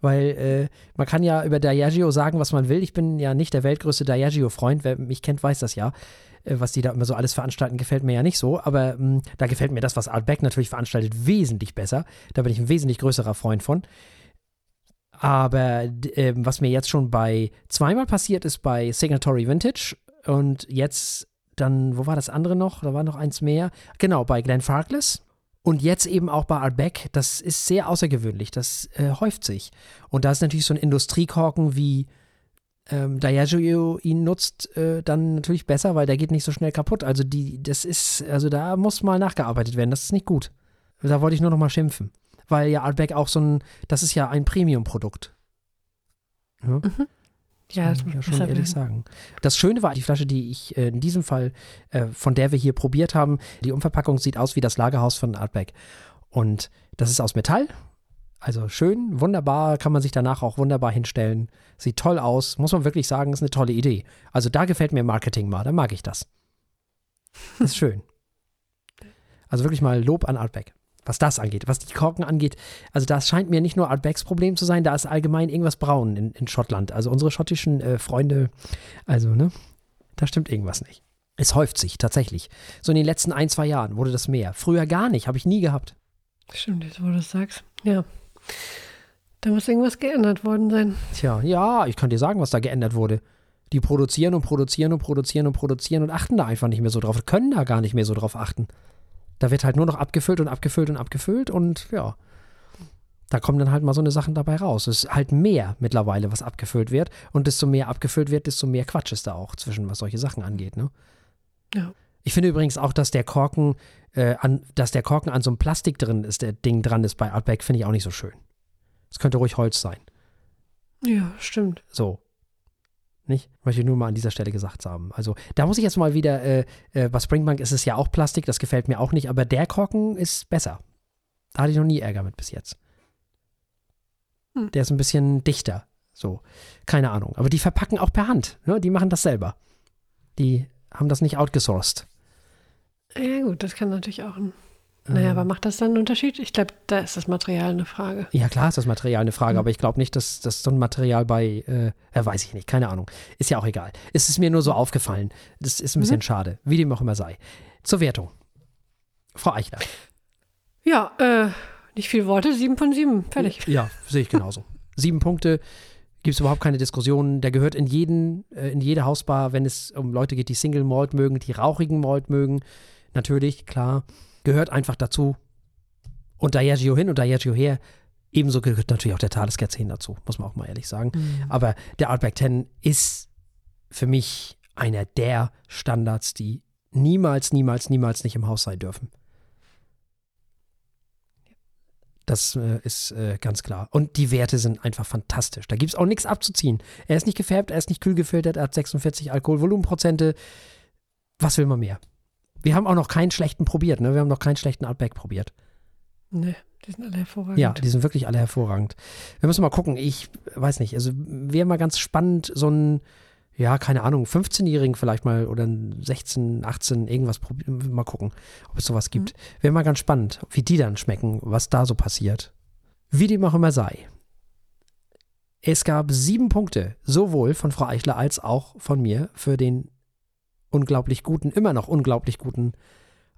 weil äh, man kann ja über Diageo sagen, was man will. Ich bin ja nicht der weltgrößte Diageo-Freund, wer mich kennt, weiß das ja. Äh, was die da immer so alles veranstalten, gefällt mir ja nicht so, aber mh, hm, da gefällt mir das, was Artback natürlich veranstaltet, wesentlich besser. Da bin ich ein wesentlich größerer Freund von. Aber äh, was mir jetzt schon bei zweimal passiert ist bei Signatory Vintage und jetzt dann, wo war das andere noch? Da war noch eins mehr. Genau, bei Glenn Farkless. Und jetzt eben auch bei Artbeck, das ist sehr außergewöhnlich, das äh, häuft sich. Und da ist natürlich so ein Industriekorken wie ähm, Diageo ihn nutzt, äh, dann natürlich besser, weil der geht nicht so schnell kaputt. Also die, das ist, also da muss mal nachgearbeitet werden, das ist nicht gut. Da wollte ich nur noch mal schimpfen weil ja Artback auch so ein, das ist ja ein Premium-Produkt. Ja, mhm. ja das muss ich ja schon ehrlich sagen. Das Schöne war, die Flasche, die ich äh, in diesem Fall, äh, von der wir hier probiert haben, die Umverpackung sieht aus wie das Lagerhaus von Artback. Und das ist aus Metall. Also schön, wunderbar, kann man sich danach auch wunderbar hinstellen. Sieht toll aus, muss man wirklich sagen, ist eine tolle Idee. Also da gefällt mir Marketing mal, da mag ich das. Ist schön. Also wirklich mal Lob an Artback was das angeht, was die Korken angeht. Also das scheint mir nicht nur Artbacks Problem zu sein, da ist allgemein irgendwas braun in, in Schottland. Also unsere schottischen äh, Freunde, also ne, da stimmt irgendwas nicht. Es häuft sich tatsächlich. So in den letzten ein, zwei Jahren wurde das mehr. Früher gar nicht, habe ich nie gehabt. Stimmt, jetzt wo du das sagst. Ja. Da muss irgendwas geändert worden sein. Tja, ja, ich kann dir sagen, was da geändert wurde. Die produzieren und produzieren und produzieren und produzieren und achten da einfach nicht mehr so drauf, können da gar nicht mehr so drauf achten. Da wird halt nur noch abgefüllt und abgefüllt und abgefüllt und ja, da kommen dann halt mal so eine Sachen dabei raus. Es ist halt mehr mittlerweile, was abgefüllt wird. Und desto mehr abgefüllt wird, desto mehr Quatsch ist da auch zwischen, was solche Sachen angeht, ne? Ja. Ich finde übrigens auch, dass der Korken, äh, an, dass der Korken an so einem Plastik drin ist, der Ding dran ist bei Artback, finde ich auch nicht so schön. Es könnte ruhig Holz sein. Ja, stimmt. So. Nicht? Möchte ich nur mal an dieser Stelle gesagt haben. Also, da muss ich jetzt mal wieder, äh, äh, bei Springbank ist es ja auch Plastik, das gefällt mir auch nicht, aber der Korken ist besser. Da hatte ich noch nie Ärger mit bis jetzt. Hm. Der ist ein bisschen dichter. So, keine Ahnung. Aber die verpacken auch per Hand. Ne? Die machen das selber. Die haben das nicht outgesourced. Ja, gut, das kann natürlich auch ein naja, aber macht das dann einen Unterschied? Ich glaube, da ist das Material eine Frage. Ja, klar ist das Material eine Frage, mhm. aber ich glaube nicht, dass, dass so ein Material bei, äh, äh, weiß ich nicht, keine Ahnung. Ist ja auch egal. Es ist mir nur so aufgefallen. Das ist ein bisschen mhm. schade, wie dem auch immer sei. Zur Wertung. Frau Eichler. Ja, äh, nicht viele Worte, sieben von sieben, fertig. Ja, sehe ich genauso. sieben Punkte, gibt es überhaupt keine Diskussion. Der gehört in jeden, äh, in jede Hausbar, wenn es um Leute geht, die Single Malt mögen, die rauchigen Malt mögen. Natürlich, klar gehört einfach dazu. Und Diageo hin und Diageo her. Ebenso gehört natürlich auch der Talisker hin dazu, muss man auch mal ehrlich sagen. Mhm. Aber der Outback 10 ist für mich einer der Standards, die niemals, niemals, niemals nicht im Haus sein dürfen. Das äh, ist äh, ganz klar. Und die Werte sind einfach fantastisch. Da gibt es auch nichts abzuziehen. Er ist nicht gefärbt, er ist nicht kühl gefiltert, er hat 46 Alkoholvolumenprozente. Was will man mehr? Wir haben auch noch keinen schlechten probiert, ne? Wir haben noch keinen schlechten Outback probiert. Ne, die sind alle hervorragend. Ja, die sind wirklich alle hervorragend. Wir müssen mal gucken. Ich weiß nicht, also wäre mal ganz spannend, so ein, ja, keine Ahnung, 15-Jährigen vielleicht mal oder ein 16, 18, irgendwas probieren. Mal gucken, ob es sowas gibt. Mhm. Wäre mal ganz spannend, wie die dann schmecken, was da so passiert. Wie dem auch immer sei. Es gab sieben Punkte, sowohl von Frau Eichler als auch von mir, für den unglaublich guten, immer noch unglaublich guten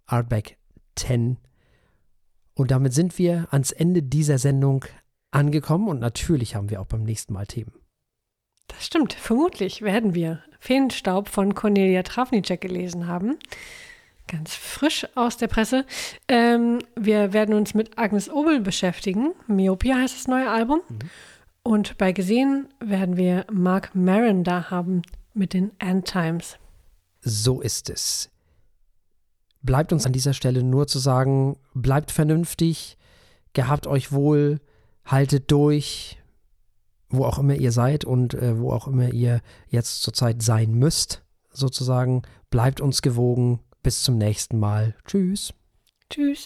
Artback 10. Und damit sind wir ans Ende dieser Sendung angekommen und natürlich haben wir auch beim nächsten Mal Themen. Das stimmt, vermutlich werden wir Feenstaub von Cornelia Trafnicek gelesen haben. Ganz frisch aus der Presse. Ähm, wir werden uns mit Agnes Obel beschäftigen. Myopia heißt das neue Album. Mhm. Und bei Gesehen werden wir Mark Maron da haben mit den End Times. So ist es. Bleibt uns an dieser Stelle nur zu sagen, bleibt vernünftig, gehabt euch wohl, haltet durch, wo auch immer ihr seid und äh, wo auch immer ihr jetzt zurzeit sein müsst, sozusagen. Bleibt uns gewogen. Bis zum nächsten Mal. Tschüss. Tschüss.